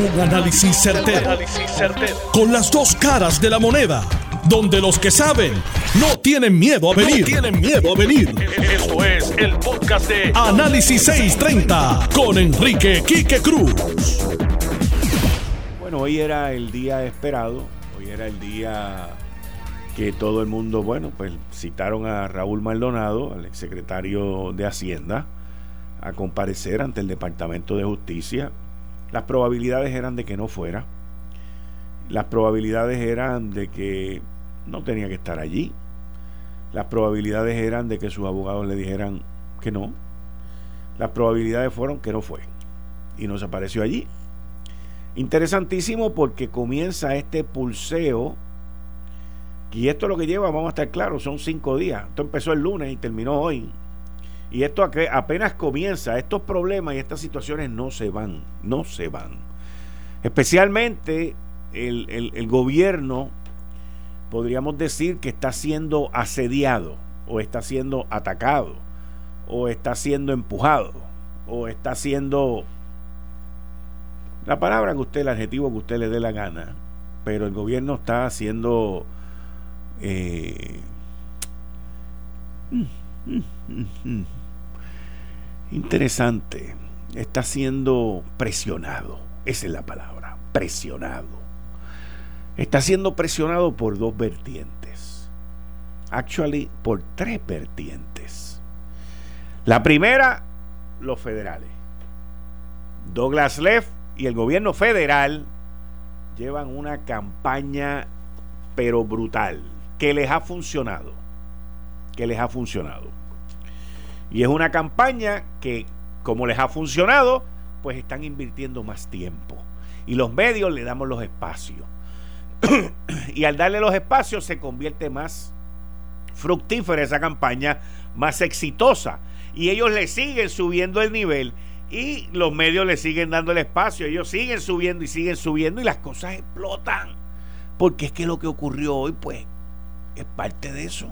Un análisis certero, Con las dos caras de la moneda. Donde los que saben no tienen miedo a venir. tienen miedo a venir. Esto es el podcast de Análisis 630 con Enrique Quique Cruz. Bueno, hoy era el día esperado. Hoy era el día que todo el mundo, bueno, pues citaron a Raúl Maldonado, al exsecretario de Hacienda, a comparecer ante el Departamento de Justicia las probabilidades eran de que no fuera. Las probabilidades eran de que no tenía que estar allí. Las probabilidades eran de que sus abogados le dijeran que no. Las probabilidades fueron que no fue. Y no se apareció allí. Interesantísimo porque comienza este pulseo. Y esto es lo que lleva, vamos a estar claros, son cinco días. Esto empezó el lunes y terminó hoy. Y esto apenas comienza, estos problemas y estas situaciones no se van, no se van. Especialmente el, gobierno, podríamos decir que está siendo asediado, o está siendo atacado, o está siendo empujado, o está siendo la palabra que usted, el adjetivo que usted le dé la gana, pero el gobierno está haciendo eh, interesante, está siendo presionado. Esa es la palabra, presionado. Está siendo presionado por dos vertientes. Actually, por tres vertientes. La primera, los federales. Douglas Leff y el gobierno federal llevan una campaña pero brutal que les ha funcionado. Que les ha funcionado. Y es una campaña que, como les ha funcionado, pues están invirtiendo más tiempo. Y los medios le damos los espacios. y al darle los espacios se convierte más fructífera esa campaña, más exitosa. Y ellos le siguen subiendo el nivel y los medios le siguen dando el espacio. Ellos siguen subiendo y siguen subiendo y las cosas explotan. Porque es que lo que ocurrió hoy, pues, es parte de eso.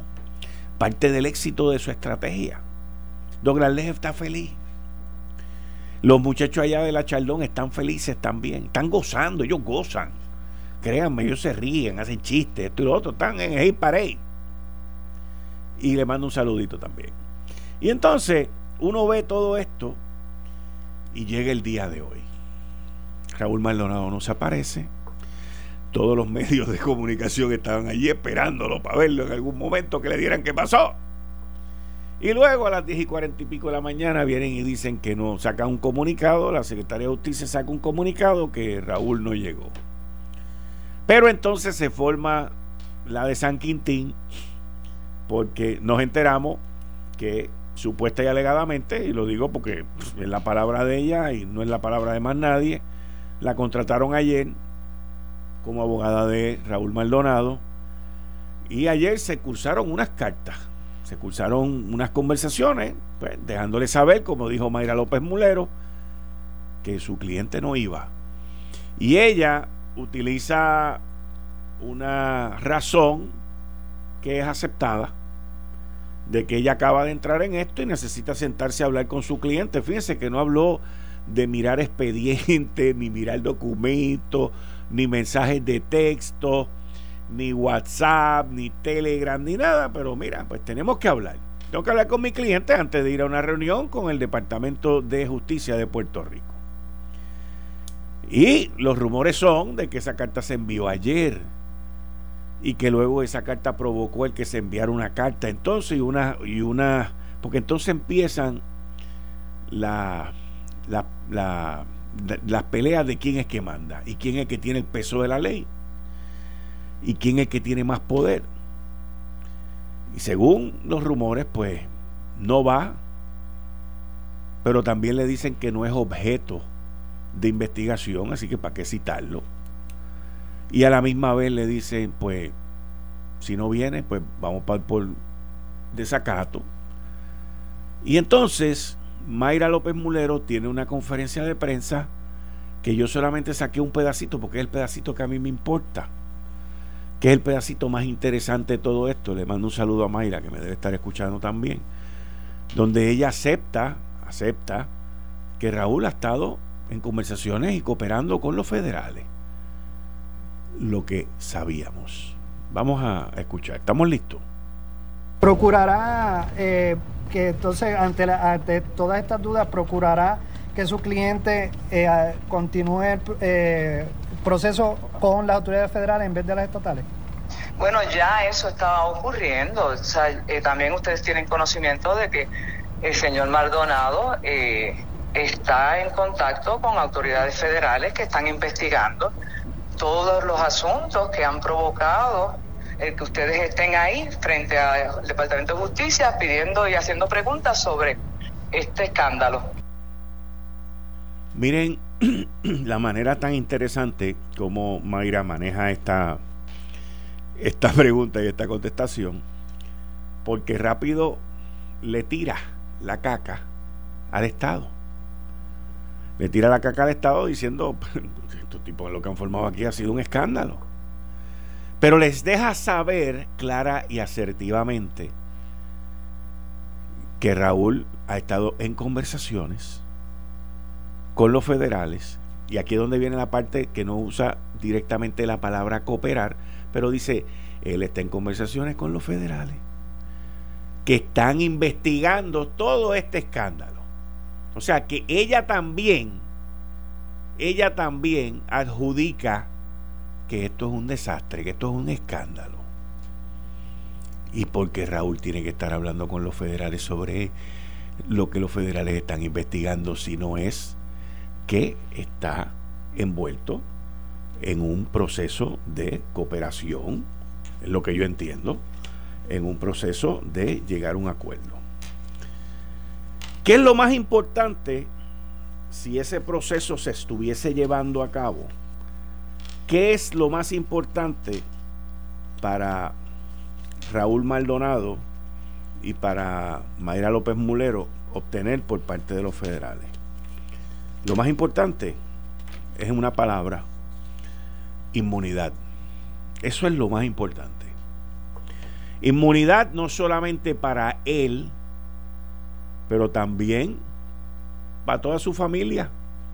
Parte del éxito de su estrategia. Douglas Leff está feliz. Los muchachos allá de la Chaldón están felices también. Están gozando, ellos gozan. Créanme, ellos se ríen, hacen chistes, esto y lo otro. Están en el Parade. Y le mando un saludito también. Y entonces, uno ve todo esto y llega el día de hoy. Raúl Maldonado no se aparece. Todos los medios de comunicación estaban allí esperándolo para verlo en algún momento que le dieran qué pasó. Y luego a las 10 y 40 y pico de la mañana vienen y dicen que no, saca un comunicado, la Secretaría de Justicia saca un comunicado que Raúl no llegó. Pero entonces se forma la de San Quintín, porque nos enteramos que supuesta y alegadamente, y lo digo porque es la palabra de ella y no es la palabra de más nadie, la contrataron ayer como abogada de Raúl Maldonado, y ayer se cursaron unas cartas se cursaron unas conversaciones, pues, dejándole saber, como dijo Mayra López Mulero, que su cliente no iba. Y ella utiliza una razón que es aceptada de que ella acaba de entrar en esto y necesita sentarse a hablar con su cliente. Fíjense que no habló de mirar expedientes, ni mirar documentos, ni mensajes de texto, ni WhatsApp, ni Telegram, ni nada, pero mira, pues tenemos que hablar. Tengo que hablar con mi cliente antes de ir a una reunión con el Departamento de Justicia de Puerto Rico. Y los rumores son de que esa carta se envió ayer y que luego esa carta provocó el que se enviara una carta entonces y una y una porque entonces empiezan la, la, la, las peleas de quién es que manda y quién es que tiene el peso de la ley y quién es que tiene más poder. Y según los rumores, pues no va, pero también le dicen que no es objeto de investigación, así que para qué citarlo. Y a la misma vez le dicen, pues, si no viene, pues vamos para por desacato. Y entonces, Mayra López Mulero tiene una conferencia de prensa que yo solamente saqué un pedacito, porque es el pedacito que a mí me importa que es el pedacito más interesante de todo esto. Le mando un saludo a Mayra, que me debe estar escuchando también, donde ella acepta, acepta que Raúl ha estado en conversaciones y cooperando con los federales. Lo que sabíamos. Vamos a escuchar. ¿Estamos listos? Procurará eh, que entonces, ante, ante todas estas dudas, procurará que su cliente eh, continúe eh, proceso con las autoridades federales en vez de las estatales? Bueno, ya eso está ocurriendo. Eh, también ustedes tienen conocimiento de que el señor Maldonado está en contacto con autoridades federales que están investigando todos los asuntos que han provocado el que ustedes estén ahí frente al Departamento de Justicia pidiendo y haciendo preguntas sobre este escándalo. Miren la manera tan interesante como Mayra maneja esta, esta pregunta y esta contestación, porque rápido le tira la caca al Estado. Le tira la caca al Estado diciendo, estos tipos lo que han formado aquí ha sido un escándalo. Pero les deja saber clara y asertivamente que Raúl ha estado en conversaciones con los federales, y aquí es donde viene la parte que no usa directamente la palabra cooperar, pero dice, él está en conversaciones con los federales, que están investigando todo este escándalo. O sea que ella también, ella también adjudica que esto es un desastre, que esto es un escándalo. Y porque Raúl tiene que estar hablando con los federales sobre lo que los federales están investigando, si no es que está envuelto en un proceso de cooperación, es lo que yo entiendo, en un proceso de llegar a un acuerdo. ¿Qué es lo más importante si ese proceso se estuviese llevando a cabo? ¿Qué es lo más importante para Raúl Maldonado y para Mayra López Mulero obtener por parte de los federales? Lo más importante es una palabra, inmunidad. Eso es lo más importante. Inmunidad no solamente para él, pero también para toda su familia.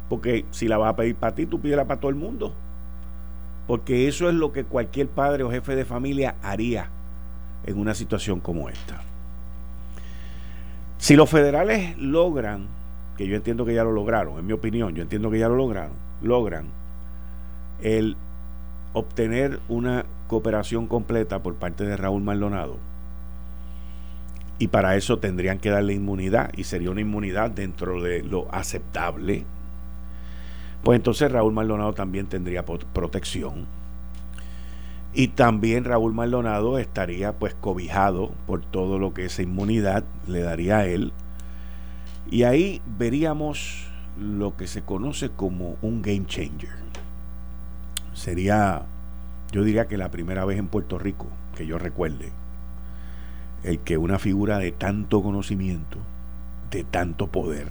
Porque si la vas a pedir para ti, tú pídela para todo el mundo. Porque eso es lo que cualquier padre o jefe de familia haría en una situación como esta. Si los federales logran que yo entiendo que ya lo lograron, en mi opinión, yo entiendo que ya lo lograron, logran el obtener una cooperación completa por parte de Raúl Maldonado. Y para eso tendrían que darle inmunidad, y sería una inmunidad dentro de lo aceptable. Pues entonces Raúl Maldonado también tendría protección. Y también Raúl Maldonado estaría pues cobijado por todo lo que esa inmunidad le daría a él y ahí veríamos lo que se conoce como un game changer. Sería, yo diría que la primera vez en Puerto Rico, que yo recuerde, el que una figura de tanto conocimiento, de tanto poder,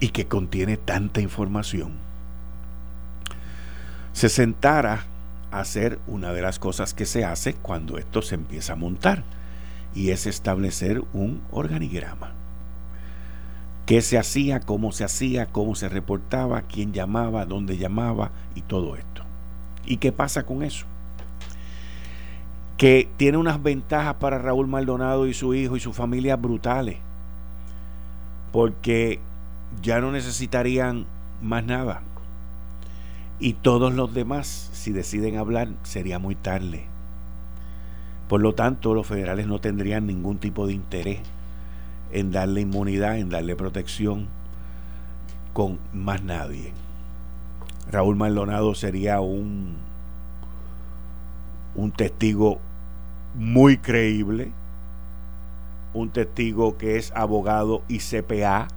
y que contiene tanta información, se sentara a hacer una de las cosas que se hace cuando esto se empieza a montar y es establecer un organigrama. ¿Qué se hacía? ¿Cómo se hacía? ¿Cómo se reportaba? ¿Quién llamaba? ¿Dónde llamaba? Y todo esto. ¿Y qué pasa con eso? Que tiene unas ventajas para Raúl Maldonado y su hijo y su familia brutales. Porque ya no necesitarían más nada. Y todos los demás, si deciden hablar, sería muy tarde. Por lo tanto, los federales no tendrían ningún tipo de interés en darle inmunidad, en darle protección con más nadie. Raúl Maldonado sería un, un testigo muy creíble, un testigo que es abogado y CPA.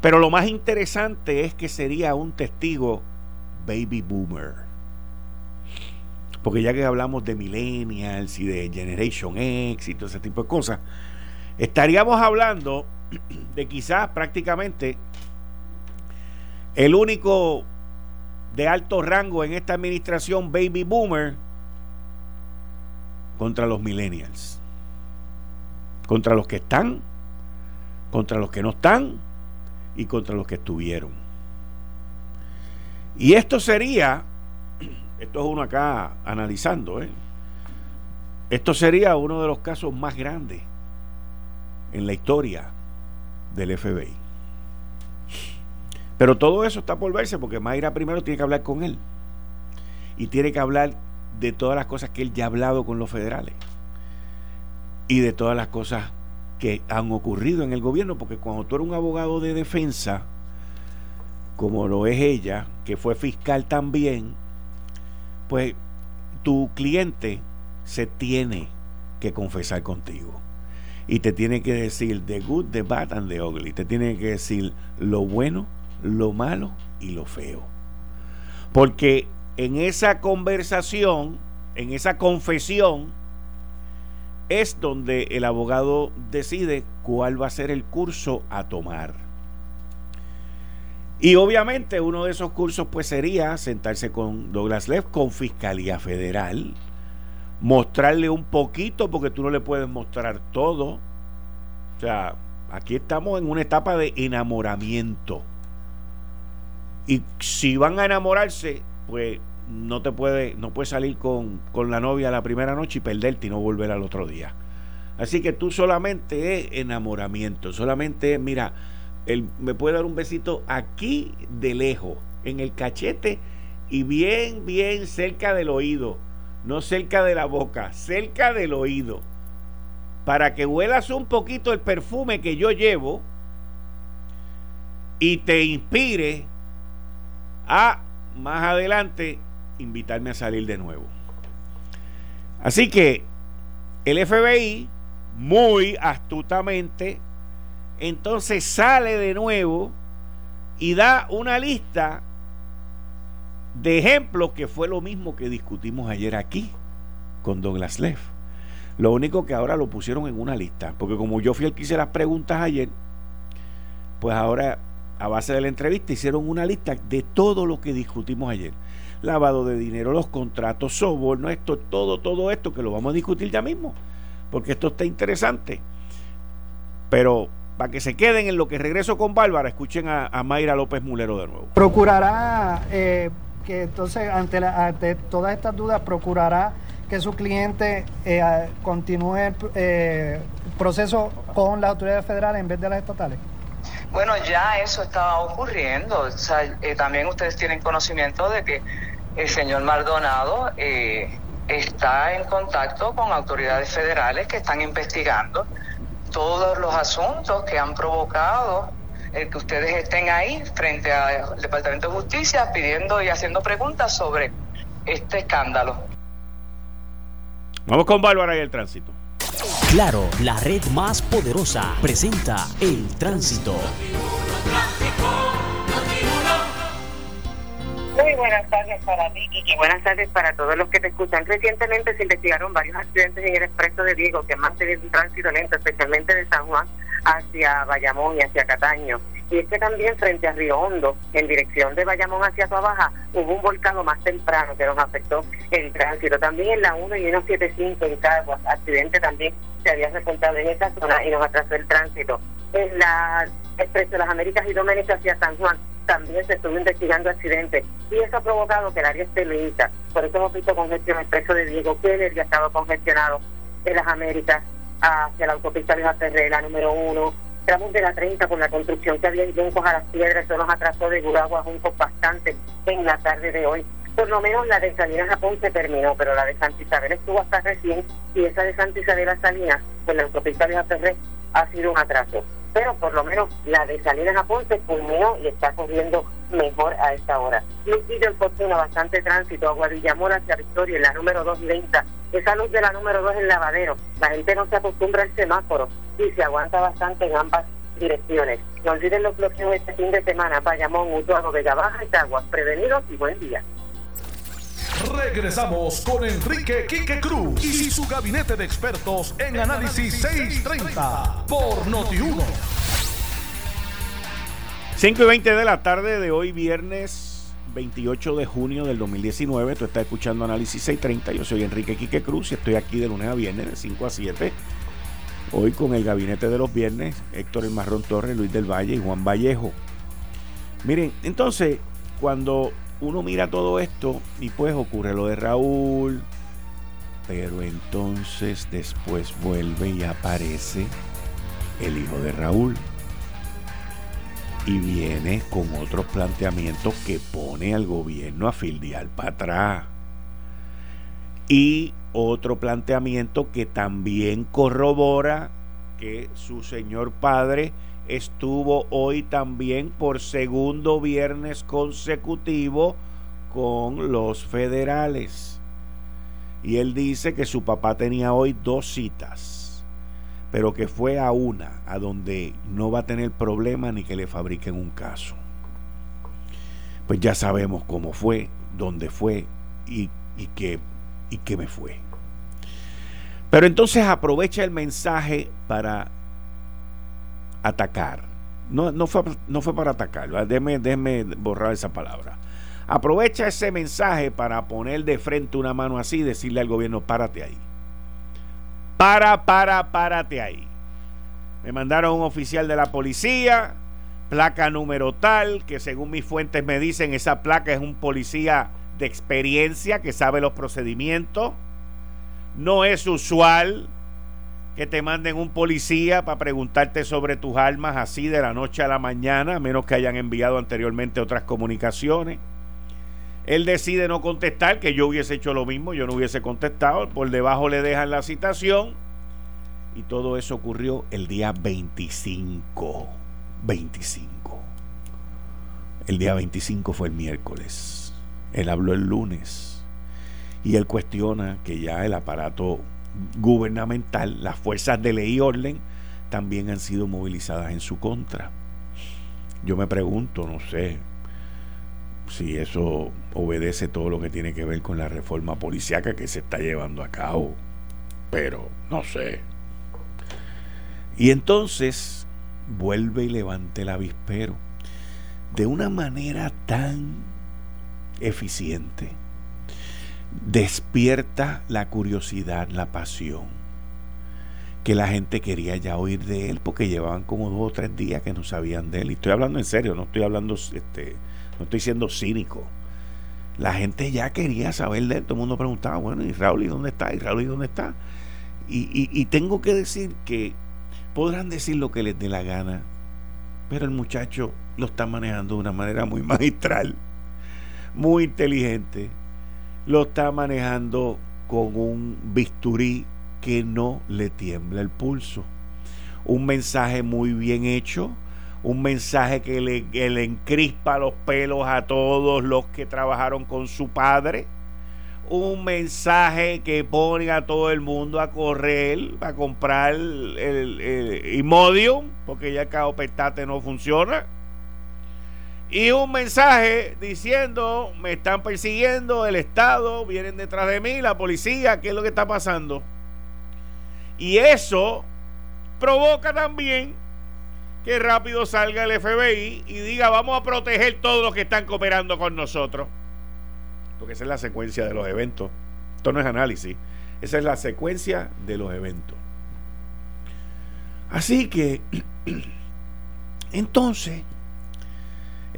Pero lo más interesante es que sería un testigo baby boomer. Porque ya que hablamos de millennials y de Generation X y todo ese tipo de cosas, estaríamos hablando de quizás prácticamente el único de alto rango en esta administración baby boomer contra los millennials. Contra los que están, contra los que no están y contra los que estuvieron. Y esto sería, esto es uno acá analizando, ¿eh? esto sería uno de los casos más grandes en la historia del FBI. Pero todo eso está por verse porque Mayra primero tiene que hablar con él. Y tiene que hablar de todas las cosas que él ya ha hablado con los federales. Y de todas las cosas que han ocurrido en el gobierno. Porque cuando tú eres un abogado de defensa, como lo es ella, que fue fiscal también, pues tu cliente se tiene que confesar contigo. Y te tiene que decir the good, the bad and the ugly. Te tiene que decir lo bueno, lo malo y lo feo. Porque en esa conversación, en esa confesión, es donde el abogado decide cuál va a ser el curso a tomar. Y obviamente uno de esos cursos pues sería sentarse con Douglas Leff, con Fiscalía Federal, mostrarle un poquito, porque tú no le puedes mostrar todo. O sea, aquí estamos en una etapa de enamoramiento. Y si van a enamorarse, pues no te puede, no puedes salir con, con la novia la primera noche y perderte y no volver al otro día. Así que tú solamente es enamoramiento, solamente es, mira, él me puede dar un besito aquí de lejos, en el cachete y bien, bien cerca del oído, no cerca de la boca, cerca del oído, para que huelas un poquito el perfume que yo llevo y te inspire a más adelante invitarme a salir de nuevo. Así que el FBI, muy astutamente, entonces sale de nuevo y da una lista de ejemplos que fue lo mismo que discutimos ayer aquí con Douglas Leff. Lo único que ahora lo pusieron en una lista, porque como yo fui el que hice las preguntas ayer, pues ahora a base de la entrevista, hicieron una lista de todo lo que discutimos ayer. Lavado de dinero, los contratos, soborno, esto, todo, todo esto que lo vamos a discutir ya mismo, porque esto está interesante. Pero para que se queden en lo que regreso con Bárbara, escuchen a, Mayra López Mulero de nuevo. Procurará eh, que entonces, ante, ante todas estas dudas, procurará que su cliente eh, continúe el eh, proceso con las autoridades federales en vez de las estatales. Bueno, ya eso estaba ocurriendo. Eh, también ustedes tienen conocimiento de que el señor Maldonado eh, está en contacto con autoridades federales que están investigando todos los asuntos que han provocado el que ustedes estén ahí frente al Departamento de Justicia pidiendo y haciendo preguntas sobre este escándalo. Vamos con Bárbara y el tránsito. Claro, la red más poderosa presenta el tránsito. Muy buenas tardes para ti y buenas tardes para todos los que te escuchan. Recientemente se investigaron varios accidentes en el expreso de Diego que más tenido un tránsito lento, especialmente de San Juan hacia Bayamón y hacia Cataño. Y es que también frente a Río Hondo, en dirección de Bayamón hacia Baja, hubo un volcado más temprano que nos afectó el tránsito. También en la 1 y 175 en Caguas, accidente también se había reportado en esa zona y nos atrasó el tránsito. En la Expreso de las Américas y Doménicas hacia San Juan también se estuvo investigando accidentes y eso ha provocado que el área esté lenta. Por eso hemos visto congestión expreso de Diego Keller ya ha estado congestionado en las Américas hacia la autopista Vieja la número uno, tramos de la 30 con la construcción que había en Juncos a las Piedras, eso nos atrasó de Guragua a Juncos bastante en la tarde de hoy. Por lo menos la de Salinas Japón se terminó, pero la de Santa Isabel estuvo hasta recién y esa de Santa Isabel a Salinas, con la autopista Vieja Ferré, ha sido un atraso. Pero por lo menos la de Salinas Japón se culminó y está corriendo mejor a esta hora. Luquillo en Fortuna, bastante tránsito, Aguadillamor hacia Victoria, en la número 230 esa luz de la número 2 el lavadero. La gente no se acostumbra al semáforo y se aguanta bastante en ambas direcciones. No olviden los bloqueos este fin de semana. Bayamón, Utuado, Vega Baja y Caguas. Prevenidos y buen día. Regresamos con Enrique Quique Cruz y su gabinete de expertos en Análisis 630 por Noti1. 5 y 20 de la tarde de hoy, viernes 28 de junio del 2019. Tú estás escuchando Análisis 630. Yo soy Enrique Quique Cruz y estoy aquí de lunes a viernes de 5 a 7. Hoy con el gabinete de los viernes, Héctor El Marrón Torres, Luis del Valle y Juan Vallejo. Miren, entonces, cuando uno mira todo esto, y pues ocurre lo de Raúl, pero entonces después vuelve y aparece el hijo de Raúl. Y viene con otros planteamientos que pone al gobierno a fildear para atrás. Y otro planteamiento que también corrobora que su señor padre estuvo hoy también por segundo viernes consecutivo con los federales. Y él dice que su papá tenía hoy dos citas, pero que fue a una, a donde no va a tener problema ni que le fabriquen un caso. Pues ya sabemos cómo fue, dónde fue y, y, qué, y qué me fue. Pero entonces aprovecha el mensaje para atacar. No, no, fue, no fue para atacar, déjeme, déjeme borrar esa palabra. Aprovecha ese mensaje para poner de frente una mano así y decirle al gobierno, párate ahí. Para, para, párate ahí. Me mandaron un oficial de la policía, placa número tal, que según mis fuentes me dicen, esa placa es un policía de experiencia que sabe los procedimientos. No es usual que te manden un policía para preguntarte sobre tus armas así de la noche a la mañana, a menos que hayan enviado anteriormente otras comunicaciones. Él decide no contestar, que yo hubiese hecho lo mismo, yo no hubiese contestado, por debajo le dejan la citación y todo eso ocurrió el día 25. 25. El día 25 fue el miércoles. Él habló el lunes y él cuestiona que ya el aparato gubernamental, las fuerzas de ley y orden también han sido movilizadas en su contra. Yo me pregunto, no sé si eso obedece todo lo que tiene que ver con la reforma policiaca que se está llevando a cabo, pero no sé. Y entonces vuelve y levante el avispero de una manera tan eficiente despierta la curiosidad, la pasión, que la gente quería ya oír de él porque llevaban como dos o tres días que no sabían de él. Y estoy hablando en serio, no estoy hablando, este, no estoy siendo cínico. La gente ya quería saber de él, todo el mundo preguntaba, bueno, ¿y Raúl y dónde está? ¿Y Raúl y dónde está? Y, y tengo que decir que podrán decir lo que les dé la gana, pero el muchacho lo está manejando de una manera muy magistral, muy inteligente lo está manejando con un bisturí que no le tiembla el pulso. Un mensaje muy bien hecho, un mensaje que le, encrispa los pelos a todos los que trabajaron con su padre, un mensaje que pone a todo el mundo a correr, a comprar el, el, Imodium, porque ya el caopetate no funciona y un mensaje diciendo, me están persiguiendo, el Estado, vienen detrás de mí, la policía, ¿qué es lo que está pasando? Y eso provoca también que rápido salga el FBI y diga, vamos a proteger todos los que están cooperando con nosotros. Porque esa es la secuencia de los eventos. Esto no es análisis, esa es la secuencia de los eventos. Así que, entonces,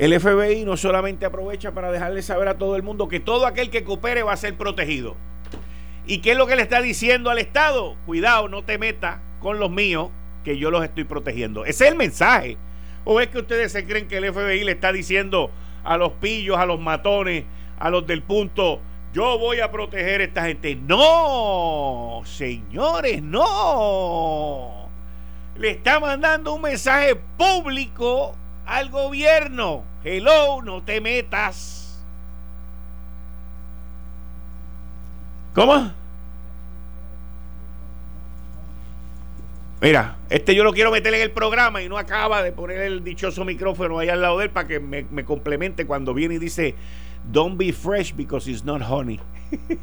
el FBI no solamente aprovecha para dejarle saber a todo el mundo que todo aquel que coopere va a ser protegido. ¿Y qué es lo que le está diciendo al Estado? Cuidado, no te metas con los míos, que yo los estoy protegiendo. Ese es el mensaje. ¿O es que ustedes se creen que el FBI le está diciendo a los pillos, a los matones, a los del punto, yo voy a proteger a esta gente? No, señores, no. Le está mandando un mensaje público al gobierno. Hello, no te metas. ¿Cómo? Mira, este yo lo quiero meter en el programa y no acaba de poner el dichoso micrófono ahí al lado de él para que me, me complemente cuando viene y dice, don't be fresh because it's not honey.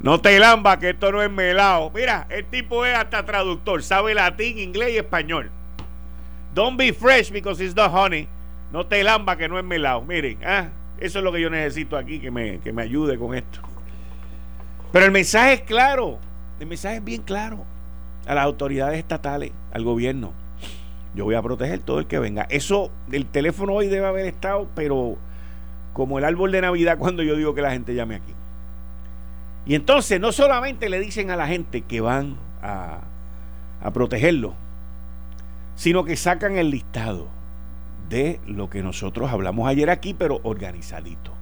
no te lamba que esto no es melado. Mira, el tipo es hasta traductor, sabe latín, inglés y español. Don't be fresh because it's not honey. No te lamba que no es melado. Miren, ah, eso es lo que yo necesito aquí, que me, que me ayude con esto. Pero el mensaje es claro. El mensaje es bien claro a las autoridades estatales, al gobierno. Yo voy a proteger todo el que venga. Eso, el teléfono hoy debe haber estado, pero como el árbol de Navidad cuando yo digo que la gente llame aquí. Y entonces no solamente le dicen a la gente que van a, a protegerlo, sino que sacan el listado de lo que nosotros hablamos ayer aquí, pero organizadito,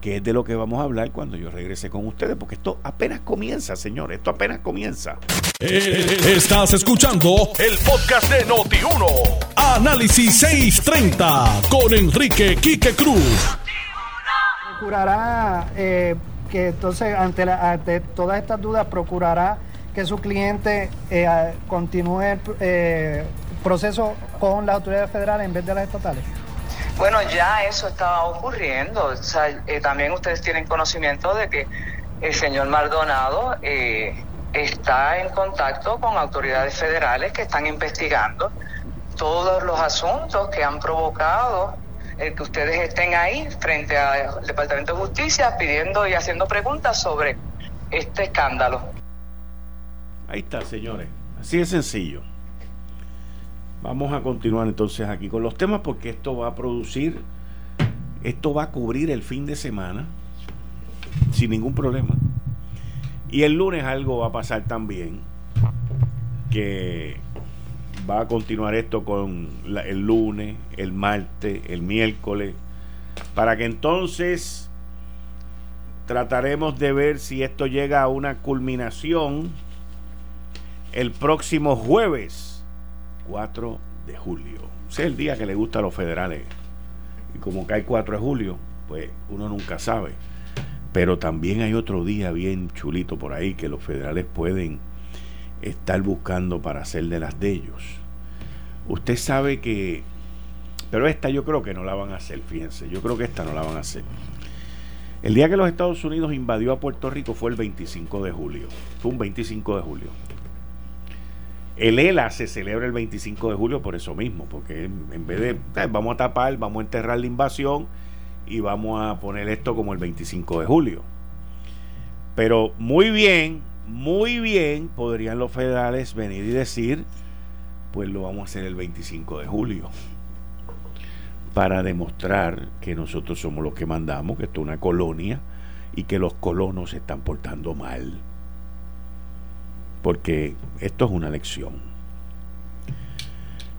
que es de lo que vamos a hablar cuando yo regrese con ustedes, porque esto apenas comienza, señores, esto apenas comienza. Eh, estás escuchando el podcast de Noti1. Análisis 630 con Enrique Quique Cruz. Procurará eh, que entonces, ante, ante todas estas dudas, procurará que su cliente eh, continúe eh, proceso con las autoridades federales en vez de las estatales? Bueno, ya eso estaba ocurriendo. Eh, también ustedes tienen conocimiento de que el señor Maldonado está en contacto con autoridades federales que están investigando todos los asuntos que han provocado el que ustedes estén ahí frente al Departamento de Justicia pidiendo y haciendo preguntas sobre este escándalo. Ahí está, señores. Así de sencillo. Vamos a continuar entonces aquí con los temas porque esto va a producir, esto va a cubrir el fin de semana sin ningún problema. Y el lunes algo va a pasar también que va a continuar esto con el lunes, el martes, el miércoles, para que entonces trataremos de ver si esto llega a una culminación el próximo jueves 4 de julio. Ese es el día que le gusta a los federales. Y como cae 4 de julio, pues uno nunca sabe. Pero también hay otro día bien chulito por ahí que los federales pueden estar buscando para hacer de las de ellos. Usted sabe que... Pero esta yo creo que no la van a hacer, fíjense. Yo creo que esta no la van a hacer. El día que los Estados Unidos invadió a Puerto Rico fue el 25 de julio. Fue un 25 de julio. El ELA se celebra el 25 de julio por eso mismo, porque en vez de vamos a tapar, vamos a enterrar la invasión y vamos a poner esto como el 25 de julio. Pero muy bien, muy bien podrían los federales venir y decir, pues lo vamos a hacer el 25 de julio, para demostrar que nosotros somos los que mandamos, que esto es una colonia y que los colonos se están portando mal porque esto es una lección.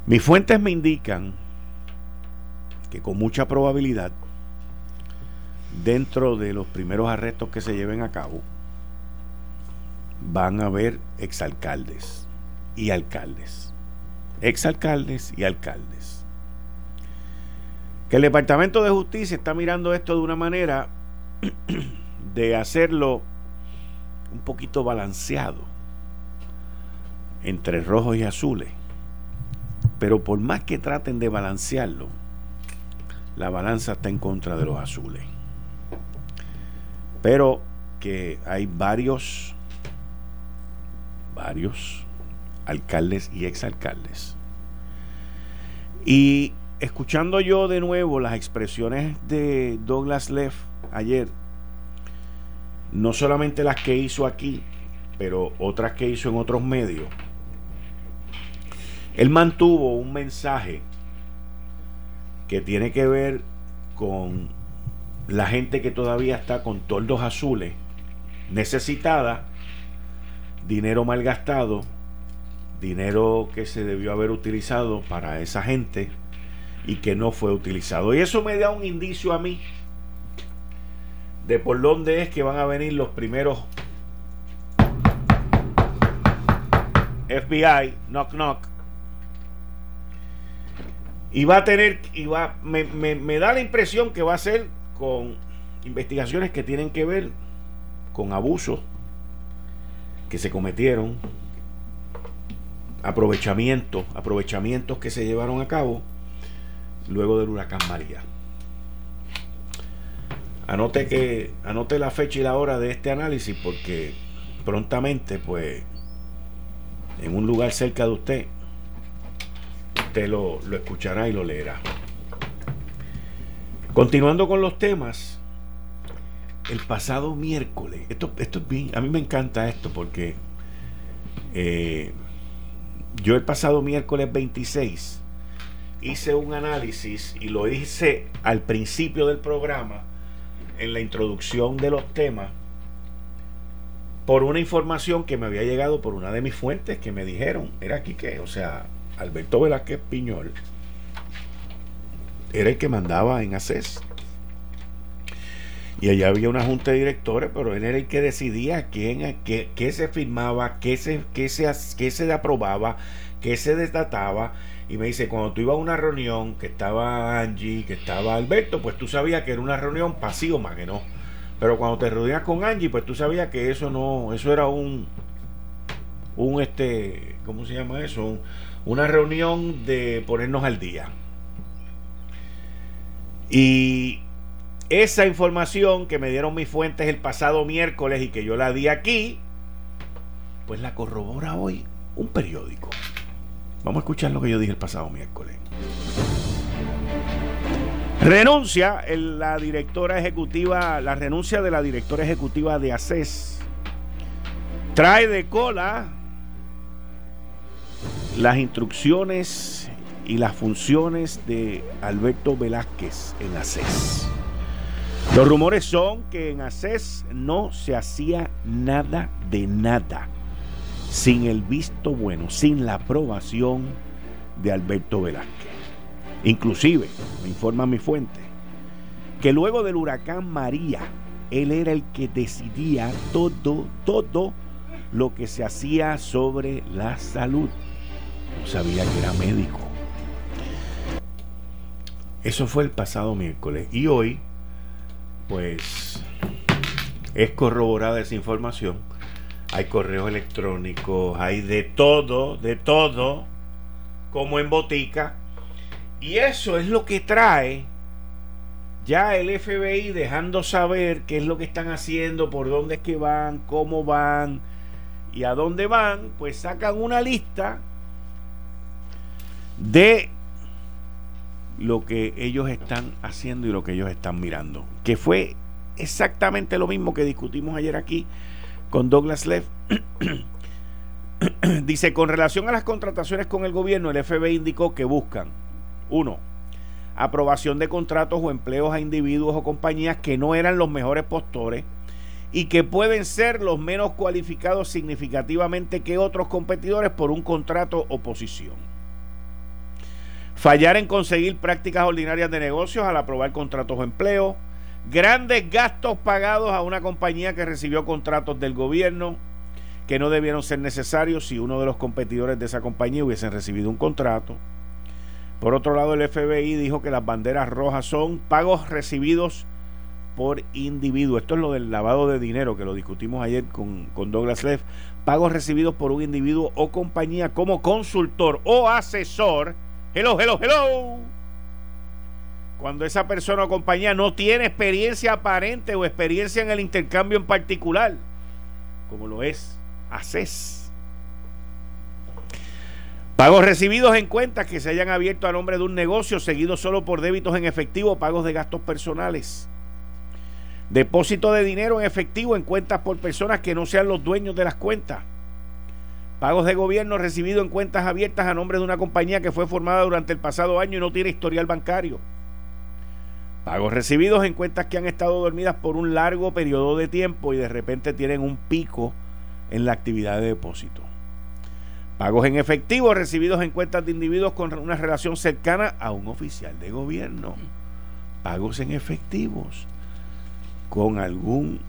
Mis fuentes me indican que con mucha probabilidad, dentro de los primeros arrestos que se lleven a cabo, van a haber exalcaldes y alcaldes. Exalcaldes y alcaldes. Que el Departamento de Justicia está mirando esto de una manera de hacerlo un poquito balanceado entre rojos y azules. Pero por más que traten de balancearlo, la balanza está en contra de los azules. Pero que hay varios, varios alcaldes y exalcaldes. Y escuchando yo de nuevo las expresiones de Douglas Leff ayer, no solamente las que hizo aquí, pero otras que hizo en otros medios, él mantuvo un mensaje que tiene que ver con la gente que todavía está con toldos azules, necesitada, dinero malgastado, dinero que se debió haber utilizado para esa gente y que no fue utilizado. Y eso me da un indicio a mí de por dónde es que van a venir los primeros FBI, knock knock, y va a tener, y va, me, me, da la impresión que va a ser con investigaciones que tienen que ver con abusos que se cometieron, aprovechamientos, aprovechamientos que se llevaron a cabo luego del huracán María. Anote que anote la fecha y la hora de este análisis porque prontamente pues en un lugar cerca de usted lo, escuchará y lo leerá. Continuando con los temas, el pasado miércoles, esto, esto a mí me encanta esto porque eh, yo el pasado miércoles 26 hice un análisis y lo hice al principio del programa, en la introducción de los temas, por una información que me había llegado por una de mis fuentes que me dijeron, era aquí que, o sea, Alberto Velázquez Piñol era el que mandaba en ACES. Y allá había una junta de directores, pero él era el que decidía quién, qué, se firmaba, qué se, se, se aprobaba, qué se desdataba. Y me dice, cuando tú ibas a una reunión, que estaba Angie, que estaba Alberto, pues tú sabías que era una reunión pasiva más que no pero cuando te reunías con Angie, pues tú sabías que eso no, eso era un, un este, ¿cómo se llama eso? una reunión de ponernos al día. Y esa información que me dieron mis fuentes el pasado miércoles y que yo la di aquí, pues la corrobora hoy un periódico. Vamos a escuchar lo que yo dije el pasado miércoles. Renuncia la directora ejecutiva, la renuncia de la directora ejecutiva de ACES. Trae de cola las instrucciones y las funciones de Alberto Velázquez en ACES. Los rumores son que en ACES no se hacía nada de nada sin el visto bueno, sin la aprobación de Alberto Velázquez. Inclusive, me informa mi fuente, que luego del huracán María, él era el que decidía todo, todo lo que se hacía sobre la salud. Sabía que era médico. Eso fue el pasado miércoles. Y hoy, pues, es corroborada esa información. Hay correos electrónicos, hay de todo, de todo, como en botica y eso es lo que trae ya el FBI dejando saber qué es lo que están haciendo, por dónde es que van, cómo van y a dónde van, pues sacan una lista de lo que ellos están haciendo y lo que ellos están mirando. Que fue exactamente lo mismo que discutimos ayer aquí con Douglas Leff. Dice, con relación a las contrataciones con el gobierno, el FBI indicó que buscan uno, aprobación de contratos o empleos a individuos o compañías que no eran los mejores postores y que pueden ser los menos cualificados significativamente que otros competidores por un contrato o posición. Fallar en conseguir prácticas ordinarias de negocios al aprobar contratos o empleos. Grandes gastos pagados a una compañía que recibió contratos del gobierno que no debieron ser necesarios si uno de los competidores de esa compañía hubiesen recibido un contrato por otro lado, el FBI dijo que las banderas rojas son pagos recibidos por individuo. Esto es lo del lavado de dinero que lo discutimos ayer con, con Douglas Leff. Pagos recibidos por un individuo o compañía como consultor o asesor. Hello, hello, hello. Cuando esa persona o compañía no tiene experiencia aparente o experiencia en el intercambio en particular, como lo es ACES. Pagos recibidos en cuentas que se hayan abierto a nombre de un negocio, seguidos solo por débitos en efectivo, pagos de gastos personales. Depósito de dinero en efectivo en cuentas por personas que no sean los dueños de las cuentas. Pagos de gobierno recibidos en cuentas abiertas a nombre de una compañía que fue formada durante el pasado año y no tiene historial bancario. Pagos recibidos en cuentas que han estado dormidas por un largo periodo de tiempo y de repente tienen un pico en la actividad de depósito. Pagos en efectivo recibidos en cuentas de individuos con una relación cercana a un oficial de gobierno. Pagos en efectivos con algún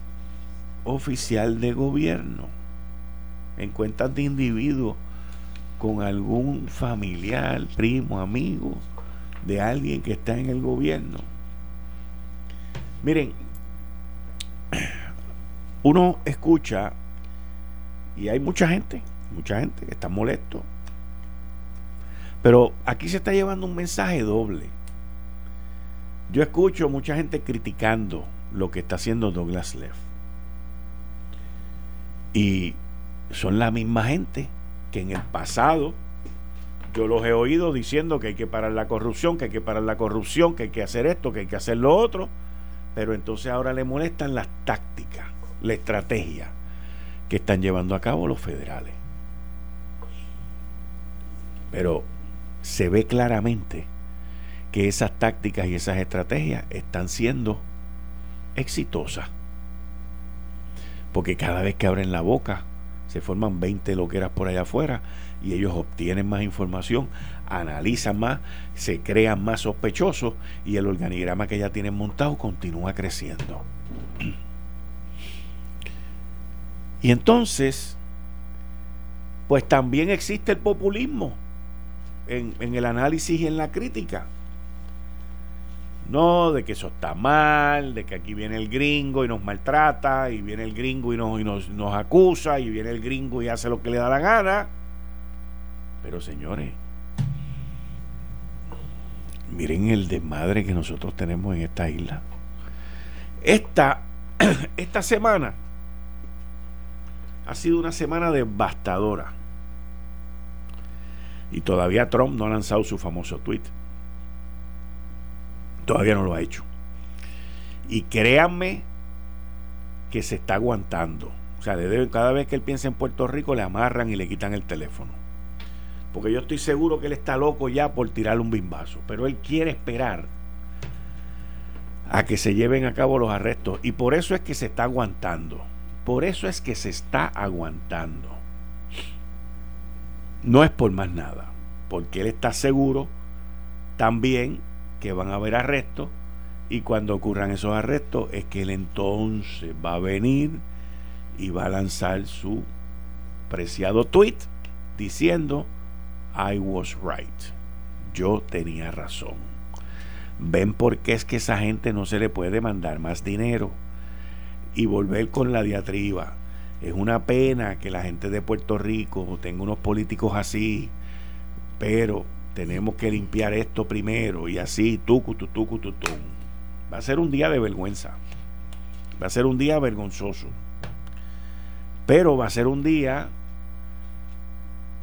oficial de gobierno. En cuentas de individuos con algún familiar, primo, amigo de alguien que está en el gobierno. Miren, uno escucha y hay mucha gente mucha gente que está molesto. Pero aquí se está llevando un mensaje doble. Yo escucho mucha gente criticando lo que está haciendo Douglas Leff. Y son la misma gente que en el pasado yo los he oído diciendo que hay que parar la corrupción, que hay que parar la corrupción, que hay que hacer esto, que hay que hacer lo otro. Pero entonces ahora le molestan las tácticas, la estrategia que están llevando a cabo los federales. Pero se ve claramente que esas tácticas y esas estrategias están siendo exitosas. Porque cada vez que abren la boca, se forman 20 loqueras por allá afuera y ellos obtienen más información, analizan más, se crean más sospechosos y el organigrama que ya tienen montado continúa creciendo. Y entonces, pues también existe el populismo en, en el análisis y en la crítica. No, de que eso está mal, de que aquí viene el gringo y nos maltrata, y viene el gringo y nos, y nos, nos acusa, y viene el gringo y hace lo que le da la gana. Pero señores, miren el desmadre que nosotros tenemos en esta isla. Esta, esta semana ha sido una semana devastadora. Y todavía Trump no ha lanzado su famoso tweet. Todavía no lo ha hecho. Y créanme que se está aguantando. O sea, cada vez que él piensa en Puerto Rico le amarran y le quitan el teléfono. Porque yo estoy seguro que él está loco ya por tirarle un bimbazo. Pero él quiere esperar a que se lleven a cabo los arrestos. Y por eso es que se está aguantando. Por eso es que se está aguantando. No es por más nada. Porque él está seguro también que van a haber arrestos y cuando ocurran esos arrestos es que él entonces va a venir y va a lanzar su preciado tweet diciendo I was right. Yo tenía razón. ¿Ven por qué es que esa gente no se le puede mandar más dinero? Y volver con la diatriba. Es una pena que la gente de Puerto Rico tenga unos políticos así, pero tenemos que limpiar esto primero y así, tucu, tu, tucu, tu, Va a ser un día de vergüenza. Va a ser un día vergonzoso. Pero va a ser un día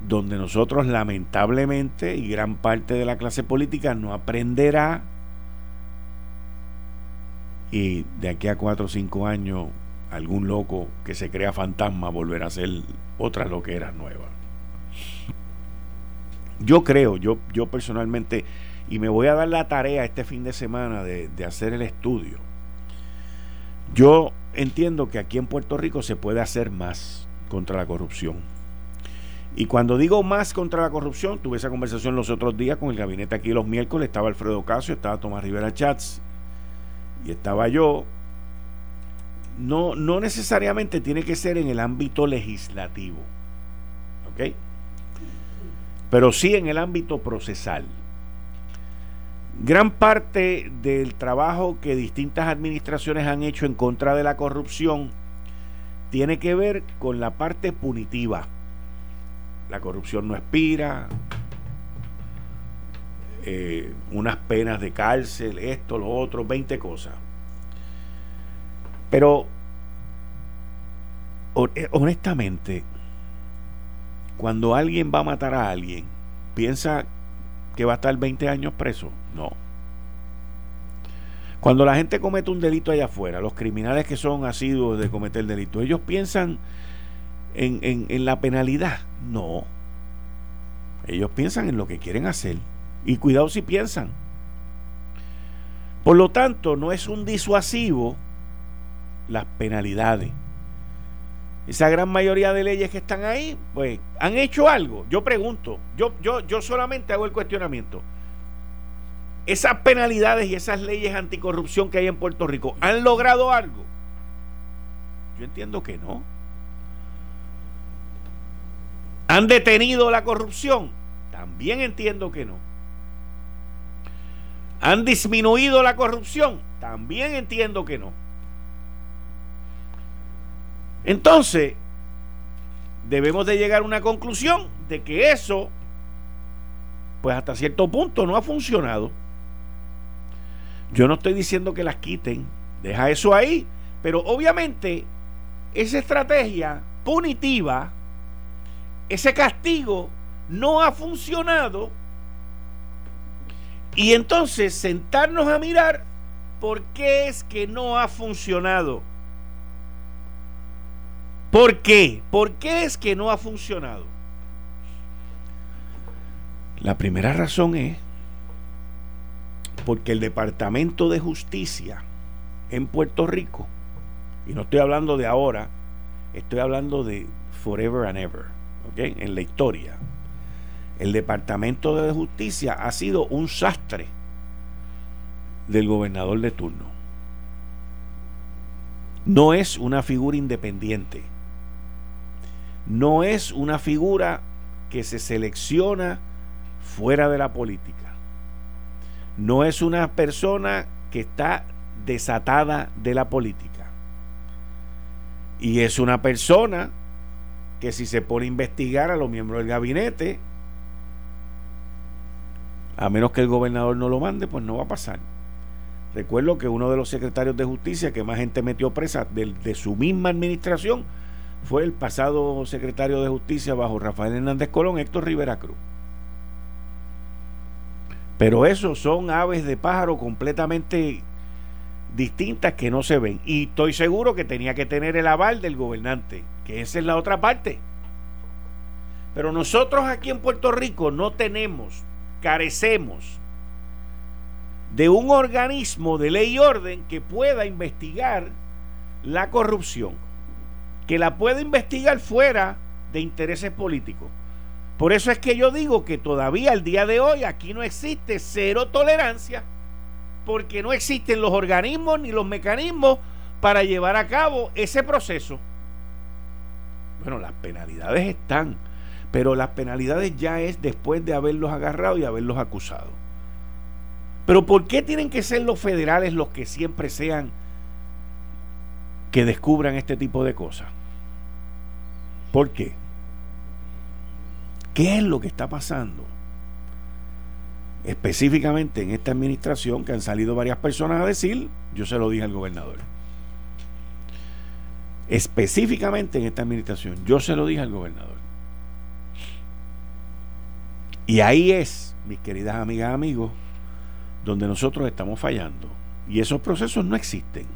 donde nosotros lamentablemente y gran parte de la clase política no aprenderá y de aquí a cuatro o cinco años algún loco que se crea fantasma volverá a ser otra loquera nueva. Yo creo, yo, yo personalmente, y me voy a dar la tarea este fin de semana de, hacer el estudio. Yo entiendo que aquí en Puerto Rico se puede hacer más contra la corrupción. Y cuando digo más contra la corrupción, tuve esa conversación los otros días con el gabinete aquí los miércoles, estaba Alfredo Casio, estaba Tomás Rivera Chats y estaba yo. No, no necesariamente tiene que ser en el ámbito legislativo. ¿Ok? Pero sí en el ámbito procesal. Gran parte del trabajo que distintas administraciones han hecho en contra de la corrupción tiene que ver con la parte punitiva. La corrupción no expira, eh, unas penas de cárcel, esto, lo otro, 20 cosas. Pero eh, honestamente, cuando alguien va a matar a alguien, piensa que va a estar 20 años preso. No. Cuando la gente comete un delito allá afuera, los criminales que son asiduos de cometer delito, ellos piensan en, en la penalidad. No. Ellos piensan en lo que quieren hacer. Y cuidado si piensan. Por lo tanto, no es un disuasivo las penalidades esa gran mayoría de leyes que están ahí, pues, han hecho algo. Yo pregunto, yo, yo, yo solamente hago el cuestionamiento. Esas penalidades y esas leyes anticorrupción que hay en Puerto Rico, ¿han logrado algo? Yo entiendo que no. ¿Han detenido la corrupción? También entiendo que no. ¿Han disminuido la corrupción? También entiendo que no. Entonces, debemos de llegar a una conclusión de que eso, pues hasta cierto punto no ha funcionado. Yo no estoy diciendo que las quiten, deja eso ahí, pero obviamente esa estrategia punitiva, ese castigo no ha funcionado y entonces sentarnos a mirar por qué es que no ha funcionado. ¿Por qué? ¿Por qué es que no ha funcionado? La primera razón es Porque el Departamento de Justicia en Puerto Rico, y no estoy hablando de ahora, estoy hablando de forever and ever, ¿ok? En la historia. El Departamento de Justicia ha sido un sastre del gobernador de turno. No es una figura independiente. No es una figura que se selecciona fuera de la política. No es una persona que está desatada de la política. Y es una persona que si se pone a investigar a los miembros del gabinete, a menos que el gobernador no lo mande, pues no va a pasar. Recuerdo que uno de los secretarios de justicia que más gente metió presa de, de su misma administración fue el pasado secretario de justicia bajo Rafael Hernández Colón, Héctor Rivera Cruz. Pero esos son aves de pájaro completamente distintas que no se ven. Y estoy seguro que tenía que tener el aval del gobernante, que esa es la otra parte. Pero nosotros aquí en Puerto Rico no tenemos, carecemos de un organismo de ley y orden que pueda investigar la corrupción, que la pueda investigar fuera de intereses políticos. Por eso es que yo digo que todavía al día de hoy aquí no existe cero tolerancia, porque no existen los organismos ni los mecanismos para llevar a cabo ese proceso. Bueno, las penalidades están, pero las penalidades ya es después de haberlos agarrado y haberlos acusado. Pero ¿por qué tienen que ser los federales los que siempre sean que descubran este tipo de cosas? ¿Por qué? ¿Qué es lo que está pasando? Específicamente en esta administración que han salido varias personas a decir, yo se lo dije al gobernador. Específicamente en esta administración, yo se lo dije al gobernador. Y ahí es, mis queridas amigas amigos, donde nosotros estamos fallando. Y esos procesos no existen.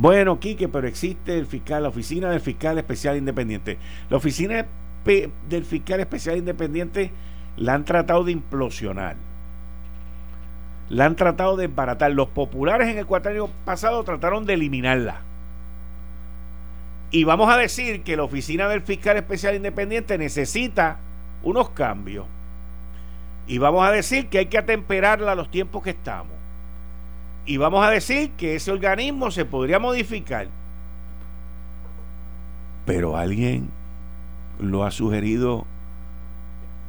Bueno, Quique, pero existe el fiscal, la oficina del fiscal especial independiente. La oficina del fiscal especial independiente la han tratado de implosionar. La han tratado de embaratar. Los populares en el pasado trataron de eliminarla. Y vamos a decir que la oficina del fiscal especial independiente necesita unos cambios. Y vamos a decir que hay que atemperarla a los tiempos que estamos. Y vamos a decir que ese organismo se podría modificar. Pero alguien lo ha sugerido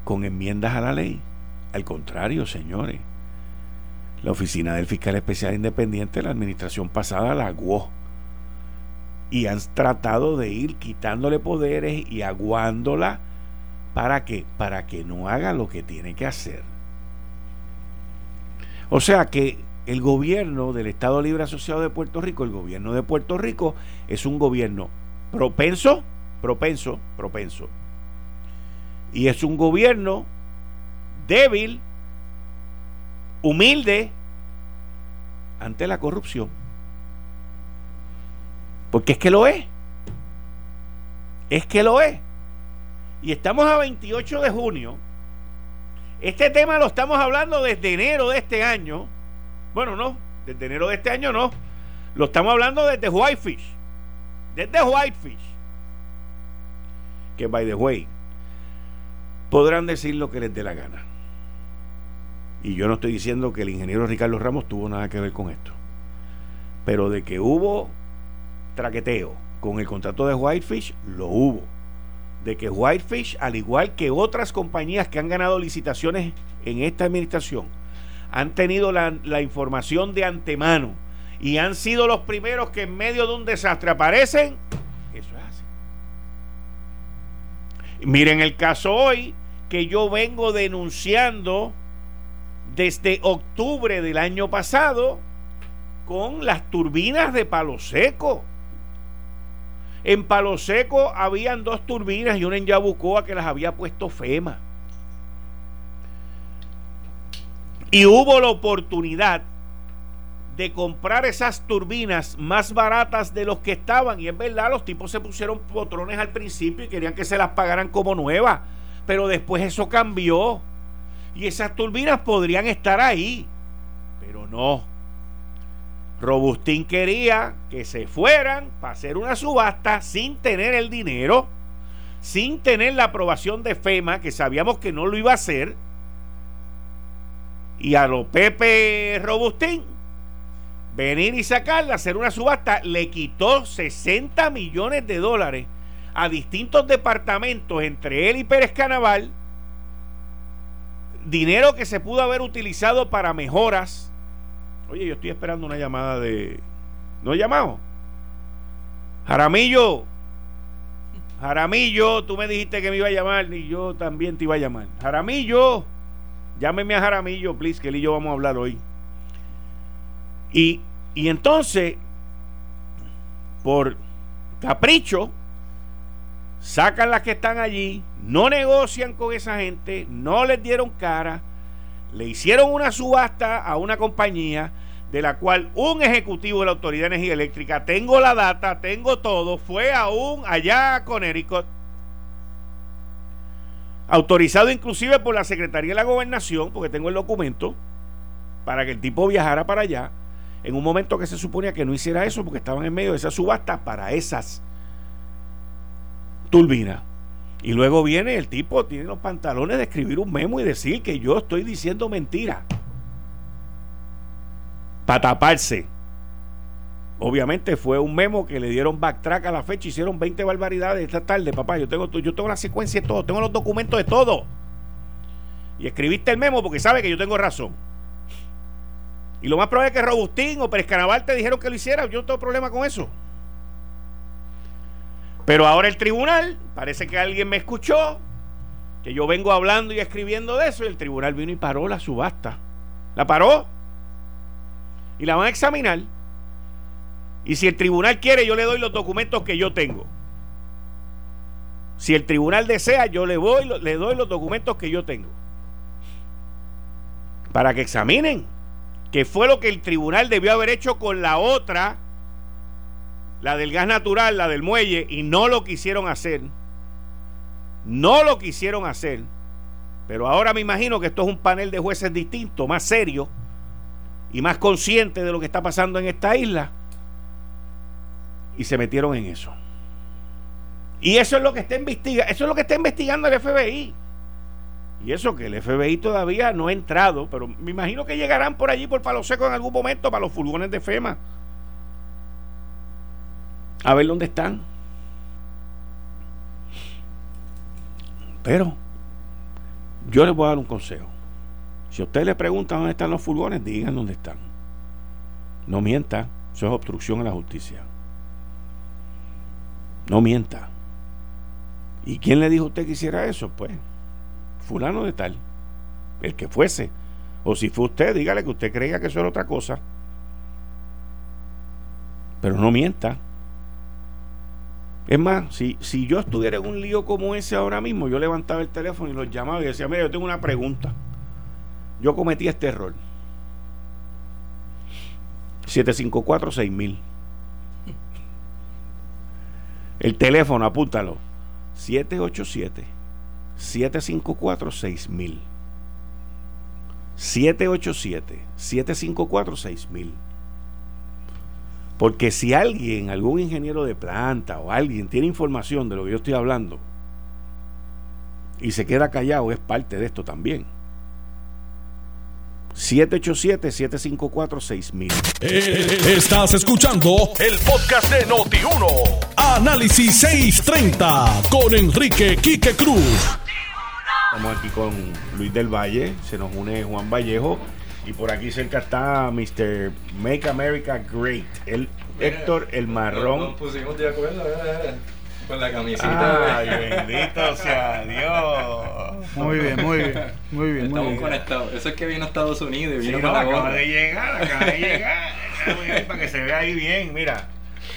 con enmiendas a la ley. Al contrario, señores. La oficina del fiscal especial independiente, la administración pasada la aguó. Y han tratado de ir quitándole poderes y aguándola. ¿Para qué? Para que no haga lo que tiene que hacer. O sea que el gobierno del Estado Libre Asociado de Puerto Rico, el gobierno de Puerto Rico, es un gobierno propenso propenso, propenso. Y es un gobierno débil, humilde ante la corrupción. Porque es que lo es. Es que lo es. Y estamos a 28 de junio. Este tema lo estamos hablando desde enero de este año. Bueno, no, desde enero de este año no. Lo estamos hablando desde Whitefish. Desde Whitefish que, by the way, podrán decir lo que les dé la gana. Y yo no estoy diciendo que el ingeniero Ricardo Ramos tuvo nada que ver con esto. Pero de que hubo traqueteo con el contrato de Whitefish, lo hubo. De que Whitefish, al igual que otras compañías que han ganado licitaciones en esta administración, han tenido la, información de antemano y han sido los primeros que en medio de un desastre aparecen Miren el caso hoy que yo vengo denunciando desde octubre del año pasado con las turbinas de Palo Seco. En Palo Seco habían dos turbinas y una en Yabucoa que las había puesto FEMA. Y hubo la oportunidad de comprar esas turbinas más baratas de los que estaban. Y es verdad, los tipos se pusieron potrones al principio y querían que se las pagaran como nuevas. Pero después eso cambió. y esas turbinas podrían estar ahí, pero no. Robustín quería que se fueran para hacer una subasta sin tener el dinero, sin tener la aprobación de FEMA, que sabíamos que no lo iba a hacer. Y a lo Pepe Robustín, venir y sacarla, hacer una subasta, le quitó 60 millones de dólares a distintos departamentos, entre él y Pérez Canaval, dinero que se pudo haber utilizado para mejoras Oye, yo estoy esperando una llamada de. ¿No he llamado? Jaramillo. Jaramillo, tú me dijiste que me iba a llamar y yo también te iba a llamar. Jaramillo. Llámeme a Jaramillo, please, que él y yo vamos a hablar hoy. Y, y entonces, por capricho, sacan las que están allí, no negocian con esa gente, no les dieron cara, le hicieron una subasta a una compañía de la cual un ejecutivo de la Autoridad de Energía Eléctrica, tengo la data, tengo todo, fue aún allá a Connecticut, autorizado inclusive por la Secretaría de la Gobernación, porque tengo el documento, para que el tipo viajara para allá, en un momento que se suponía que no hiciera eso, porque estaban en medio de esa subasta para esas turbinas. Y luego viene el tipo, tiene los pantalones de escribir un memo y decir que yo estoy diciendo mentira para taparse. Obviamente fue un memo que le dieron backtrack a la fecha, hicieron 20 barbaridades esta tarde, papá. Yo tengo, yo tengo la secuencia de todo, tengo los documentos de todo. Y escribiste el memo porque sabe que yo tengo razón. Y lo más probable es que Robustín o Pérez Canaval te dijeron que lo hiciera. Yo no tengo problema con eso. Pero ahora el tribunal, parece que alguien me escuchó, que yo vengo hablando y escribiendo de eso, y el tribunal vino y paró la subasta. La paró y la van a examinar. Y si el tribunal quiere, yo le doy los documentos que yo tengo. Si el tribunal desea, yo le, voy, le doy los documentos que yo tengo. Para que examinen qué fue lo que el tribunal debió haber hecho con la otra, la del gas natural, la del muelle, y no lo quisieron hacer. No lo quisieron hacer. Pero ahora me imagino que esto es un panel de jueces distinto, más serio y más conscientes de lo que está pasando en esta isla y se metieron en eso. Y eso es lo que está investigando, eso es lo que está investigando el FBI. Y eso que el FBI todavía no ha entrado, pero me imagino que llegarán por allí por Palo Seco en algún momento para los furgones de FEMA. A ver dónde están. Pero yo les voy a dar un consejo. Si a usted le pregunta dónde están los furgones, digan dónde están. No mienta, eso es obstrucción a la justicia. No mienta. ¿Y quién le dijo a usted que hiciera eso? Pues, fulano de tal, el que fuese. O si fue usted, dígale que usted creía que eso era otra cosa. Pero no mienta. Es más, si, si yo estuviera en un lío como ese ahora mismo, yo levantaba el teléfono y los llamaba y decía, mira, yo tengo una pregunta yo cometí este error. 754-6000. El teléfono, apúntalo. 787-754-6000. 787-754-6000. Porque si alguien, algún ingeniero de planta o alguien tiene información de lo que yo estoy hablando y se queda callado, es parte de esto también. 787-754-6000. Eh, estás escuchando el podcast de Noti1. Análisis 630 con Enrique Quique Cruz. Estamos aquí con Luis del Valle, se nos une Juan Vallejo y por aquí cerca está Mr. Make America Great, el Héctor el Marrón. pusimos de acuerdo, eh, con la camisita. Ay, bendito sea Dios. Muy bien, muy bien. Muy bien, Estamos muy bien. conectados. Eso es que vino a Estados Unidos y Sí, vino no, con la acaba de llegar, acaba de llegar. Muy bien, para que se vea ahí bien, mira.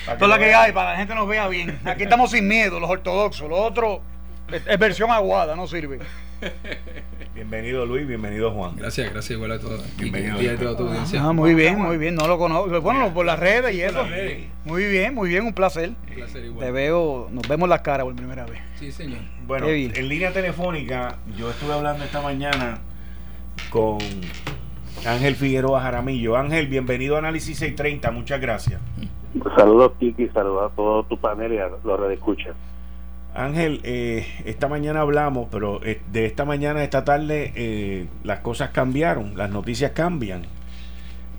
Para Esto es lo que hay, para que la gente nos vea bien. Aquí estamos sin miedo, los ortodoxos. Lo otro es, versión aguada, no sirve. Bienvenido Luis, bienvenido Juan. Gracias, gracias igual a todos. Bienvenido. a ti y a toda tu audiencia. Ah, muy bien, muy bien. No lo conozco. Bueno, por las redes y eso. Muy bien, muy bien, un placer. Un placer igual. Te veo, nos vemos las caras por primera vez. Sí, señor. Bueno, en línea telefónica, yo estuve hablando esta mañana con Ángel Figueroa Jaramillo. Ángel, bienvenido a Análisis 630, muchas gracias. Saludos, Kiki, saludos a todo tu panel y a los que escuchan. Ángel, eh, esta mañana hablamos, pero eh, de esta mañana a esta tarde eh, las cosas cambiaron, las noticias cambian.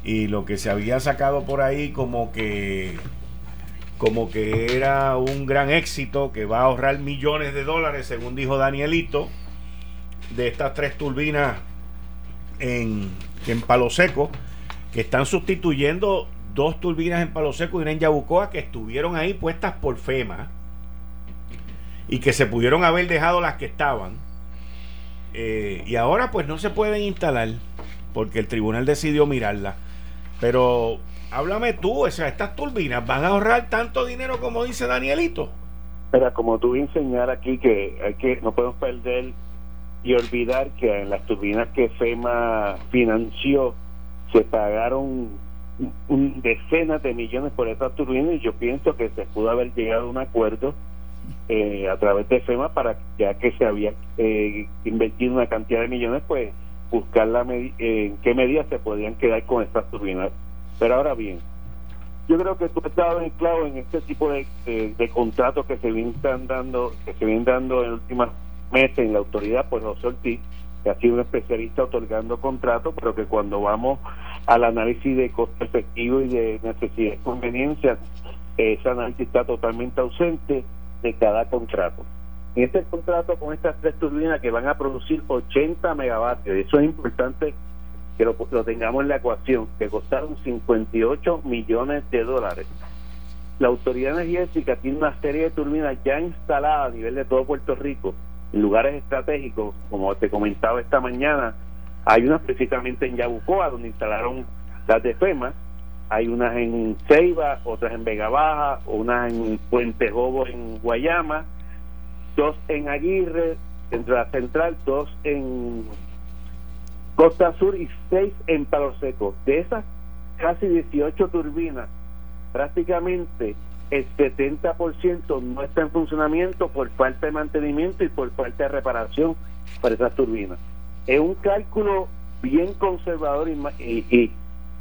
Y lo que se había sacado por ahí como que como que era un gran éxito, que va a ahorrar millones de dólares, según dijo Danielito, de estas tres turbinas en, en Palo Seco, que están sustituyendo dos turbinas en Palo Seco y una en Yabucoa que estuvieron ahí puestas por FEMA y que se pudieron haber dejado las que estaban. Eh, y ahora pues no se pueden instalar porque el tribunal decidió mirarlas. Pero háblame tú, o sea, estas turbinas van a ahorrar tanto dinero como dice Danielito. Pero como tú enseñar aquí que hay que no podemos perder y olvidar que en las turbinas que FEMA financió se pagaron un, decenas de millones por estas turbinas y yo pienso que se pudo haber llegado a un acuerdo eh, a través de FEMA para ya que se había eh, invertido una cantidad de millones pues buscar la eh, en qué medida se podían quedar con estas turbinas. Pero ahora bien yo creo que tú has dado en en este tipo de, contratos que se vienen dando que se vienen dando en últimas meses en la autoridad pues José Ortiz que ha sido un especialista otorgando contratos pero que cuando vamos al análisis de costo efectivo y de necesidad y conveniencia ese análisis está totalmente ausente de cada contrato. En este contrato con estas tres turbinas que van a producir 80 megavatios, eso es importante que lo, tengamos en la ecuación, que costaron 58 millones de dólares. La Autoridad Energética tiene una serie de turbinas ya instaladas a nivel de todo Puerto Rico, en lugares estratégicos, como te comentaba esta mañana, hay una precisamente en Yabucoa, donde instalaron las de FEMA, hay unas en Ceiba, otras en Vega Baja, unas en Puente Jobo en Guayama, dos en Aguirre, entre la central, dos en Costa Sur y seis en Palo Seco. De esas casi 18 turbinas, prácticamente el 70% no está en funcionamiento por falta de mantenimiento y por falta de reparación para esas turbinas. Es un cálculo bien conservador y, y, y,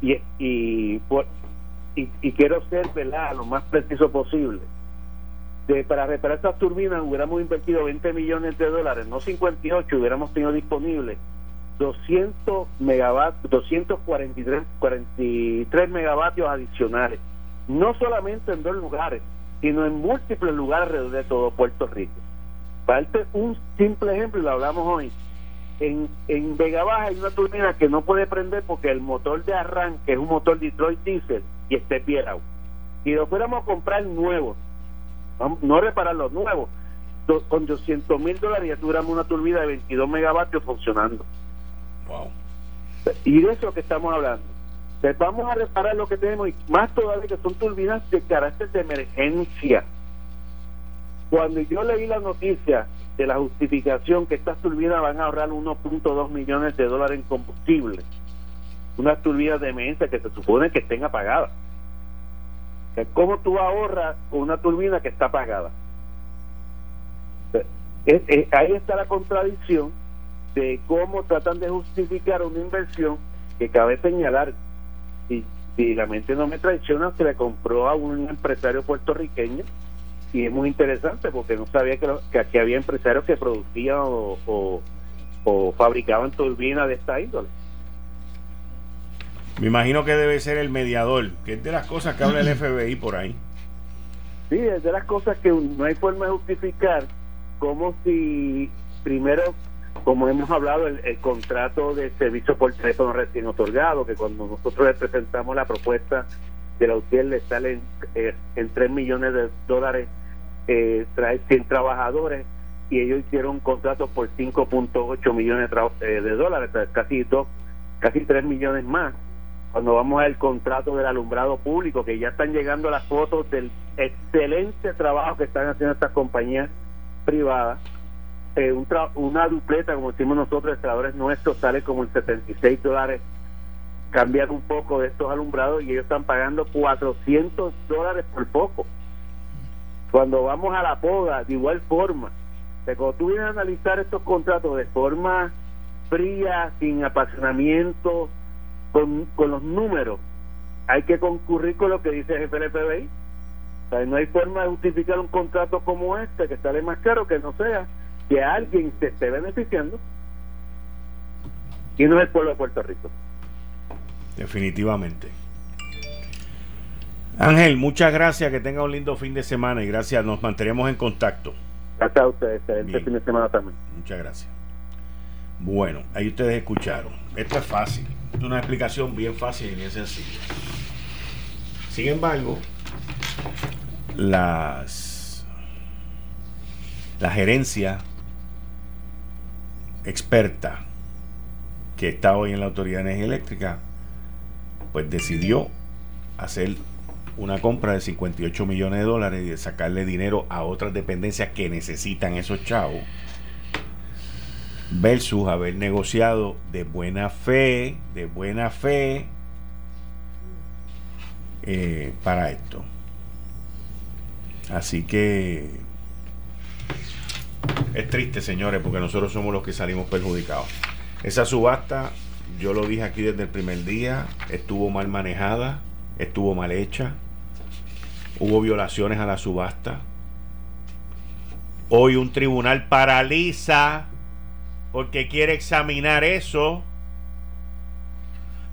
y, quiero ser ¿verdad? lo más preciso posible. De, para reparar estas turbinas hubiéramos invertido 20 millones de dólares, no 58, hubiéramos tenido disponibles 200 megavatios, 243 43 megavatios adicionales, no solamente en dos lugares, sino en múltiples lugares de todo Puerto Rico. Para un simple ejemplo, y lo hablamos hoy, en, en Vega Baja hay una turbina que no puede prender porque el motor de arranque es un motor Detroit Diesel y esté pierado. Si lo fuéramos a comprar nuevo, no reparar los nuevos, con 200 mil dólares ya tuviéramos una turbina de 22 megavatios funcionando. Y de eso que estamos hablando. vamos a reparar lo que tenemos y más todavía que son turbinas de carácter de emergencia. Cuando yo leí la noticia de la justificación que estas turbinas van a ahorrar 1.2 millones de dólares en combustible. Unas turbinas de emergencia que se supone que estén apagadas. ¿Cómo tú ahorras con una turbina que está apagada? ahí está la contradicción de cómo tratan de justificar una inversión que cabe señalar. Si, si la mente no me traiciona, se le compró a un empresario puertorriqueño y es muy interesante porque no sabía que, que aquí había empresarios que producían o, o, fabricaban turbinas de esta índole. Me imagino que debe ser el mediador, que es de las cosas que habla el FBI por ahí. Sí, es de las cosas que no hay forma de justificar, como si primero, como hemos hablado, el, contrato de servicio por teléfono recién otorgado, que cuando nosotros le presentamos la propuesta de la UTIER le salen eh, en 3 millones de dólares eh, trae 100 trabajadores y ellos hicieron contratos por 5.8 millones de, eh, de dólares, casi dos, casi 3 millones más. Cuando vamos al contrato del alumbrado público, que ya están llegando las fotos del excelente trabajo que están haciendo estas compañías privadas, eh, una dupleta, como decimos nosotros, trabajadores nuestros, sale como en 76 dólares cambiar un poco de estos alumbrados y ellos están pagando 400 dólares por poco. Cuando vamos a la poda, de igual forma, cuando vienes a analizar estos contratos de forma fría, sin apasionamiento, con, los números. Hay que concurrir con lo que dice el jefe del. O sea, no hay forma de justificar un contrato como este que sale más caro que no sea que alguien se esté beneficiando y no es el pueblo de Puerto Rico. Definitivamente. Ángel, muchas gracias, que tenga un lindo fin de semana y gracias, nos mantenemos en contacto. Gracias a ustedes, este fin de semana también. Muchas gracias. Bueno, ahí ustedes escucharon. Esto es fácil, es una explicación bien fácil y bien sencilla. Sin embargo, las la gerencia experta que está hoy en la Autoridad de Energía Eléctrica, pues decidió hacer una compra de 58 millones de dólares y de sacarle dinero a otras dependencias que necesitan esos chavos, versus haber negociado de buena fe, de buena fe, eh, para esto. Así que es triste, señores, porque nosotros somos los que salimos perjudicados. Esa subasta, yo lo dije aquí desde el primer día, estuvo mal manejada, estuvo mal hecha, hubo violaciones a la subasta. Hoy un tribunal paraliza porque quiere examinar eso.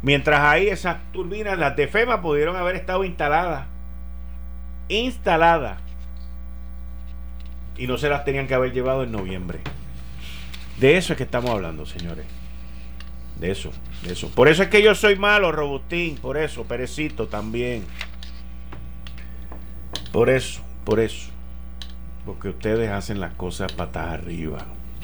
Mientras ahí esas turbinas, las de FEMA, pudieron haber estado instaladas. Instaladas. Y no se las tenían que haber llevado en noviembre. De eso es que estamos hablando, señores. De eso, de eso. Por eso es que yo soy malo, Robustín. Por eso, Perecito también. Por eso, por eso. Porque ustedes hacen las cosas patas arriba.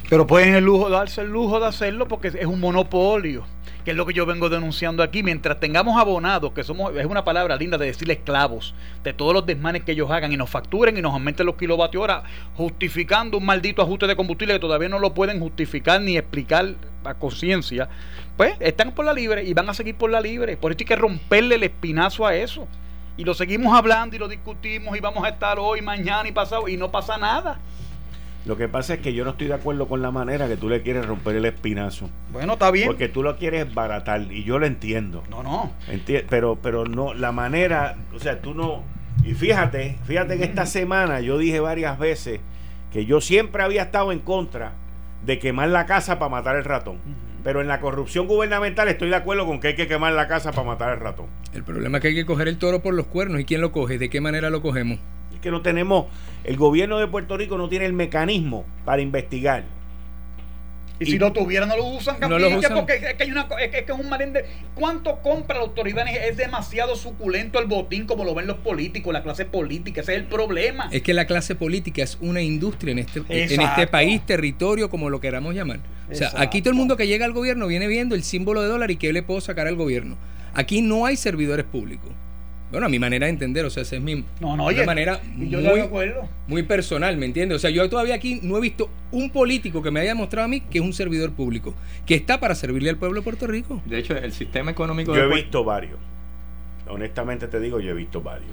Pero pueden el lujo, darse el lujo de hacerlo porque es un monopolio, que es lo que yo vengo denunciando aquí. Mientras tengamos abonados, que somos, es una palabra linda de decir esclavos, de todos los desmanes que ellos hagan y nos facturen y nos aumenten los kilovatios hora, justificando un maldito ajuste de combustible que todavía no lo pueden justificar ni explicar a conciencia, pues están por la libre y van a seguir por la libre. Por eso hay que romperle el espinazo a eso. Y lo seguimos hablando y lo discutimos y vamos a estar hoy, mañana y pasado y no pasa nada. Lo que pasa es que yo no estoy de acuerdo con la manera que tú le quieres romper el espinazo. Bueno, está bien. Porque tú lo quieres baratar y yo lo entiendo. No, no. Enti- pero, pero no, la manera, o sea, tú no. Y fíjate, fíjate que esta semana yo dije varias veces que yo siempre había estado en contra de quemar la casa para matar el ratón. Pero en la corrupción gubernamental estoy de acuerdo con que hay que quemar la casa para matar el ratón. El problema es que hay que coger el toro por los cuernos. ¿Y quién lo coge? ¿De qué manera lo cogemos? Es que no tenemos, el gobierno de Puerto Rico no tiene el mecanismo para investigar. Y si lo tuvieran, no lo usan, No lo Capiche, usan. porque es que, hay una, es que es un. ¿Cuánto compra la autoridad? Es demasiado suculento el botín como lo ven los políticos, la clase política. Ese es el problema. Es que la clase política es una industria en este, en este país, territorio, como lo queramos llamar. O sea, aquí todo el mundo que llega al gobierno viene viendo el símbolo de dólar y qué le puedo sacar al gobierno. Aquí no hay servidores públicos. Bueno, a mi manera de entender, o sea, esa es mi No, no, oye, manera yo muy, de acuerdo. muy personal, ¿me entiendes? O sea, yo todavía aquí no he visto un político que me haya mostrado a mí que es un servidor público, que está para servirle al pueblo de Puerto Rico. De hecho, el sistema económico Yo de he visto varios. Honestamente te digo, yo he visto varios.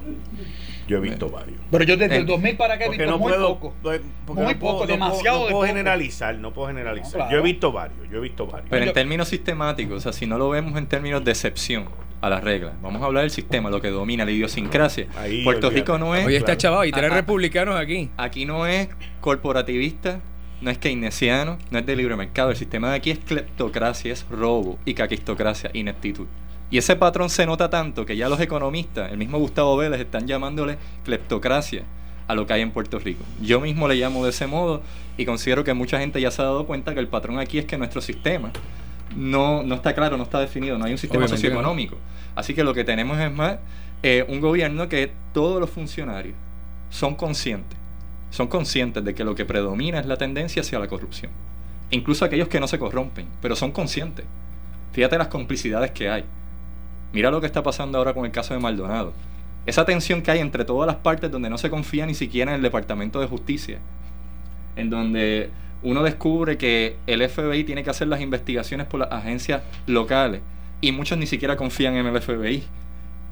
Yo he visto varios. Pero yo desde el 2000 para acá he Porque visto no muy puedo, poco. Muy no poco, puedo- no demasiado puedo- no de puedo poco. generalizar, no puedo generalizar. No, claro. Yo he visto varios, yo he visto varios. Pero en términos sistemáticos, o sea, si no lo vemos en términos de excepción a las reglas, vamos a hablar del sistema, lo que domina, la idiosincrasia. Ahí, Puerto. Rico no es, Oye, está chaval, y tres republicanos aquí. aquí no es corporativista, no es keynesiano, no es de libre mercado. El sistema de aquí es cleptocracia, es robo y caquistocracia, ineptitud. Y ese patrón se nota tanto que ya los economistas, el mismo Gustavo Vélez, están llamándole cleptocracia a lo que hay en Puerto Rico. Yo mismo le llamo de ese modo y considero que mucha gente ya se ha dado cuenta que el patrón aquí es que nuestro sistema no, no está claro, no está definido, no hay un sistema Obviamente socioeconómico. Así que lo que tenemos es más eh, un gobierno que todos los funcionarios son conscientes, son conscientes de que lo que predomina es la tendencia hacia la corrupción. Incluso aquellos que no se corrompen, pero son conscientes. Fíjate las complicidades que hay. Mira lo que está pasando ahora con el caso de Maldonado. Esa tensión que hay entre todas las partes donde no se confía ni siquiera en el Departamento de Justicia. En donde uno descubre que el FBI tiene que hacer las investigaciones por las agencias locales y muchos ni siquiera confían en el FBI.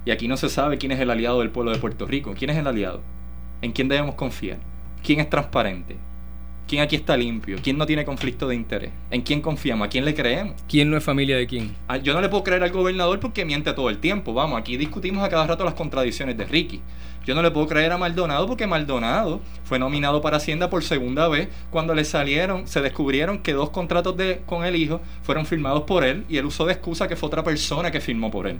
Y aquí no se sabe quién es el aliado del pueblo de Puerto Rico. ¿Quién es el aliado? ¿En quién debemos confiar? ¿Quién es transparente? ¿Quién aquí está limpio? ¿Quién no tiene conflicto de interés? ¿En quién confiamos? ¿A quién le creemos? ¿Quién no es familia de quién? Ah, yo no le puedo creer al gobernador porque miente todo el tiempo. Vamos, aquí discutimos a cada rato las contradicciones de Ricky. Yo no le puedo creer a Maldonado porque Maldonado fue nominado para Hacienda por segunda vez cuando le salieron, se descubrieron que dos contratos de, con el hijo fueron firmados por él y él usó de excusa que fue otra persona que firmó por él.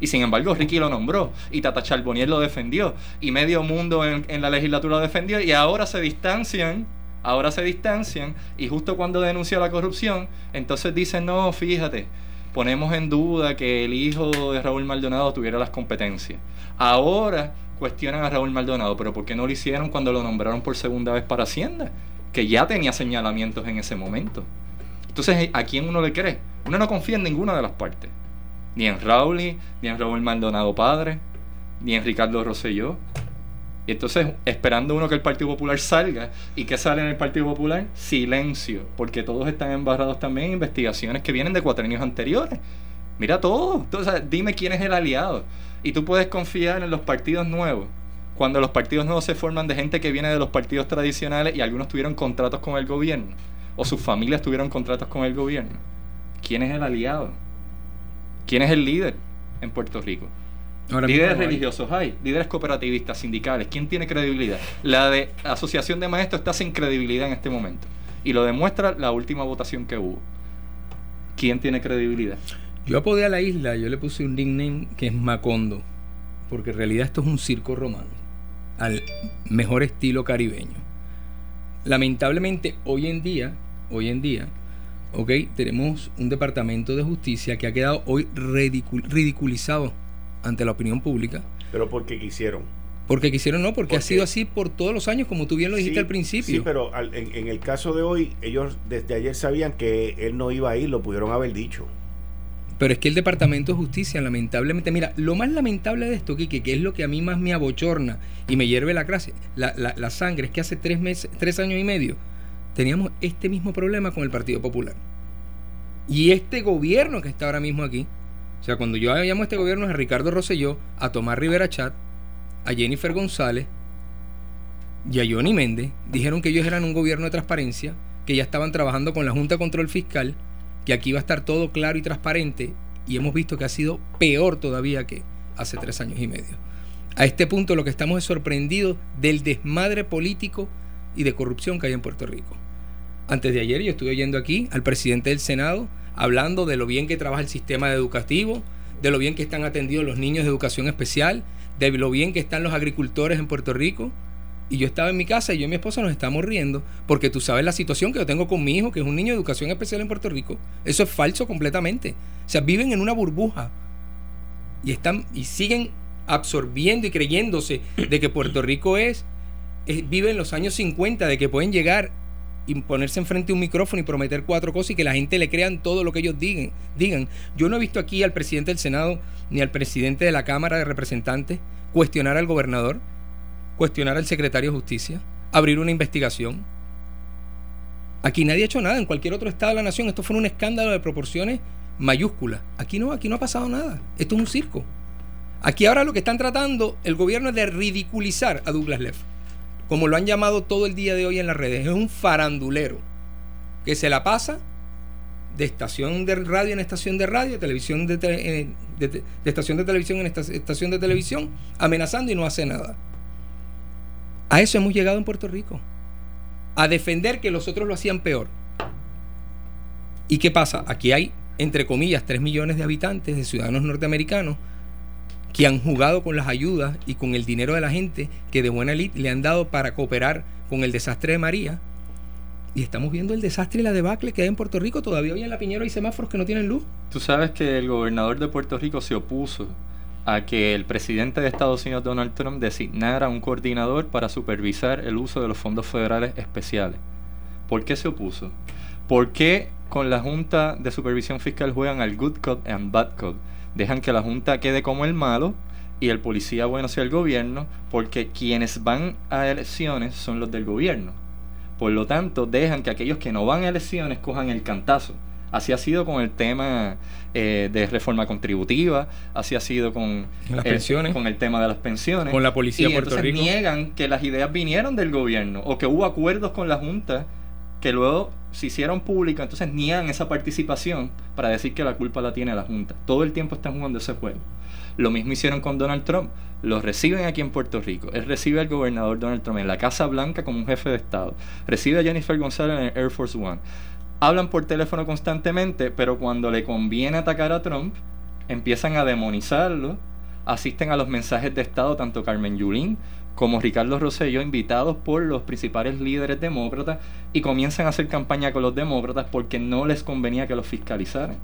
Y sin embargo, Ricky lo nombró y Tata Charbonnier lo defendió y medio mundo en, en la legislatura lo defendió y ahora se distancian ahora se distancian y justo cuando denunció la corrupción, entonces dicen, no, fíjate, ponemos en duda que el hijo de Raúl Maldonado tuviera las competencias. Ahora cuestionan a Raúl Maldonado, pero ¿por qué no lo hicieron cuando lo nombraron por segunda vez para Hacienda? Que ya tenía señalamientos en ese momento. Entonces, ¿a quién uno le cree? Uno no confía en ninguna de las partes. Ni en Raúl, ni en Raúl Maldonado padre, ni en Ricardo Rosselló. Y entonces, esperando uno que el Partido Popular salga, ¿y qué sale en el Partido Popular? Silencio, porque todos están embarrados también en investigaciones que vienen de cuatrenios anteriores. Mira todo. Entonces, dime quién es el aliado. Y tú puedes confiar en los partidos nuevos. Cuando los partidos nuevos se forman de gente que viene de los partidos tradicionales y algunos tuvieron contratos con el gobierno, o sus familias tuvieron contratos con el gobierno. ¿Quién es el aliado? ¿Quién es el líder en Puerto Rico? Líderes religiosos hay, líderes cooperativistas, sindicales. ¿Quién tiene credibilidad? La de Asociación de Maestros está sin credibilidad en este momento. Y lo demuestra la última votación que hubo. ¿Quién tiene credibilidad? Yo apodé a la isla, yo le puse un nickname que es Macondo, porque en realidad esto es un circo romano, al mejor estilo caribeño. Lamentablemente, hoy en día, hoy en día, ok, tenemos un departamento de justicia que ha quedado hoy ridiculizado ante la opinión pública. Pero porque quisieron. Porque quisieron, no, porque, ha sido así por todos los años, como tú bien lo dijiste al principio. Sí, pero en, en, el caso de hoy, ellos desde ayer sabían que él no iba a ir, lo pudieron haber dicho. Pero es que el Departamento de Justicia, lamentablemente, mira, lo más lamentable de esto, Kike, que es lo que a mí más me abochorna y me hierve la, clase, la, la, la sangre, es que hace tres, meses, tres años y medio teníamos este mismo problema con el Partido Popular. Y este gobierno que está ahora mismo aquí, o sea, cuando yo llamo a este gobierno a Ricardo Rosselló, a Tomás Rivera Chat, a Jennifer González y a Johnny Méndez, dijeron que ellos eran un gobierno de transparencia, que ya estaban trabajando con la Junta de Control Fiscal, que aquí iba a estar todo claro y transparente, y hemos visto que ha sido peor todavía que hace tres años y medio. A este punto lo que estamos es sorprendidos del desmadre político y de corrupción que hay en Puerto Rico. Antes de ayer yo estuve oyendo aquí al presidente del Senado hablando de lo bien que trabaja el sistema educativo, de lo bien que están atendidos los niños de educación especial, de lo bien que están los agricultores en Puerto Rico. Y yo estaba en mi casa y yo y mi esposa nos estamos riendo porque tú sabes la situación que yo tengo con mi hijo, que es un niño de educación especial en Puerto Rico. Eso es falso completamente. O sea, viven en una burbuja y están y siguen absorbiendo y creyéndose de que Puerto Rico es, es vive en los años 50, de que pueden llegar y ponerse enfrente a un micrófono y prometer cuatro cosas y que la gente le crean todo lo que ellos digan. digan. Yo no he visto aquí al presidente del Senado ni al presidente de la Cámara de Representantes cuestionar al gobernador, cuestionar al secretario de Justicia, abrir una investigación. Aquí nadie ha hecho nada, en cualquier otro estado de la nación esto fue un escándalo de proporciones mayúsculas. Aquí no, aquí no ha pasado nada. Esto es un circo. Aquí ahora lo que están tratando el gobierno es de ridiculizar a Douglas Leff como lo han llamado todo el día de hoy en las redes, es un farandulero que se la pasa de estación de radio en estación de radio, televisión de, eh, de, estación de televisión en estación de televisión, amenazando y no hace nada. A eso hemos llegado en Puerto Rico. A defender que los otros lo hacían peor. ¿Y qué pasa? Aquí hay, entre comillas, 3 millones de habitantes, de ciudadanos norteamericanos, que han jugado con las ayudas y con el dinero de la gente que de buena elite le han dado para cooperar con el desastre de María. Y estamos viendo el desastre y la debacle que hay en Puerto Rico. Todavía hoy en la Piñera hay semáforos que no tienen luz. Tú sabes que el gobernador de Puerto Rico se opuso a que el presidente de Estados Unidos, Donald Trump, designara un coordinador para supervisar el uso de los fondos federales especiales. ¿Por qué se opuso? ¿Por qué con la Junta de Supervisión Fiscal juegan al good cop and bad cop? Dejan que la Junta quede como el malo y el policía bueno sea el gobierno, porque quienes van a elecciones son los del gobierno. Por lo tanto, dejan que aquellos que no van a elecciones cojan el cantazo. Así ha sido con el tema eh, de reforma contributiva, así ha sido con, las pensiones. con el tema de las pensiones. Con la policía de Puerto Rico. niegan que las ideas vinieron del gobierno o que hubo acuerdos con la Junta que luego se hicieron públicas, entonces niegan esa participación para decir que la culpa la tiene la Junta. Todo el tiempo están jugando ese juego. Lo mismo hicieron con Donald Trump. Lo reciben aquí en Puerto Rico. Él recibe al gobernador Donald Trump en la Casa Blanca como un jefe de Estado. Recibe a Jennifer González en el Air Force One. Hablan por teléfono constantemente, pero cuando le conviene atacar a Trump, empiezan a demonizarlo. Asisten a los mensajes de Estado tanto Carmen Yulín como Ricardo Rosselló, invitados por los principales líderes demócratas, y comienzan a hacer campaña con los demócratas porque no les convenía que los fiscalizaran.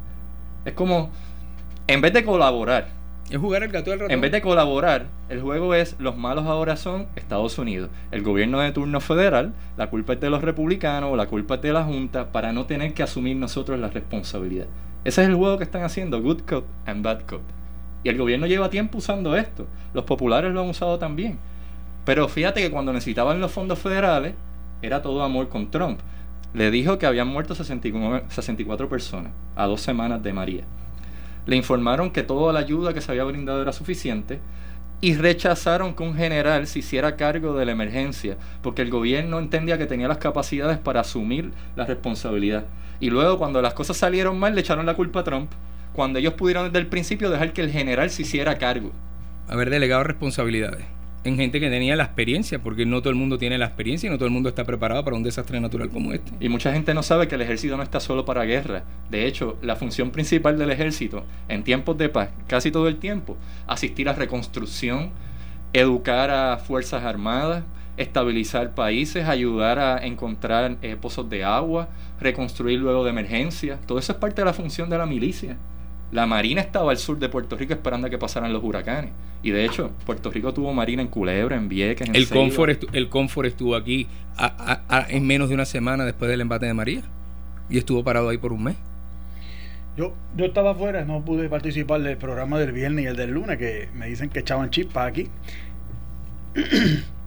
Es como, en vez de colaborar, es jugar el gato del ratón. En vez de colaborar, el juego es los malos ahora son Estados Unidos. El gobierno de turno federal, la culpa es de los republicanos, la culpa es de la Junta, para no tener que asumir nosotros la responsabilidad. Ese es el juego que están haciendo, good cop and bad cop. Y el gobierno lleva tiempo usando esto. Los populares lo han usado también. Pero fíjate que cuando necesitaban los fondos federales, era todo amor con Trump. Le dijo que habían muerto 64 personas a dos semanas de María le informaron que toda la ayuda que se había brindado era suficiente y rechazaron que un general se hiciera cargo de la emergencia, porque el gobierno entendía que tenía las capacidades para asumir la responsabilidad. Y luego cuando las cosas salieron mal le echaron la culpa a Trump, cuando ellos pudieron desde el principio dejar que el general se hiciera cargo. Haber delegado responsabilidades en gente que tenía la experiencia, porque no todo el mundo tiene la experiencia y no todo el mundo está preparado para un desastre natural como este. Y mucha gente no sabe que el ejército no está solo para guerra. De hecho, la función principal del ejército en tiempos de paz, casi todo el tiempo, asistir a reconstrucción, educar a fuerzas armadas, estabilizar países, ayudar a encontrar eh, pozos de agua, reconstruir luego de emergencia. Todo eso es parte de la función de la milicia. La Marina estaba al sur de Puerto Rico esperando a que pasaran los huracanes. Y de hecho, Puerto Rico tuvo Marina en Culebra, en Vieques, en El Confort, el Confort estuvo aquí en menos de una semana después del embate de María. Y estuvo parado ahí por un mes. Yo, yo estaba afuera, no pude participar del programa del viernes y el del lunes, que me dicen que echaban chispas aquí.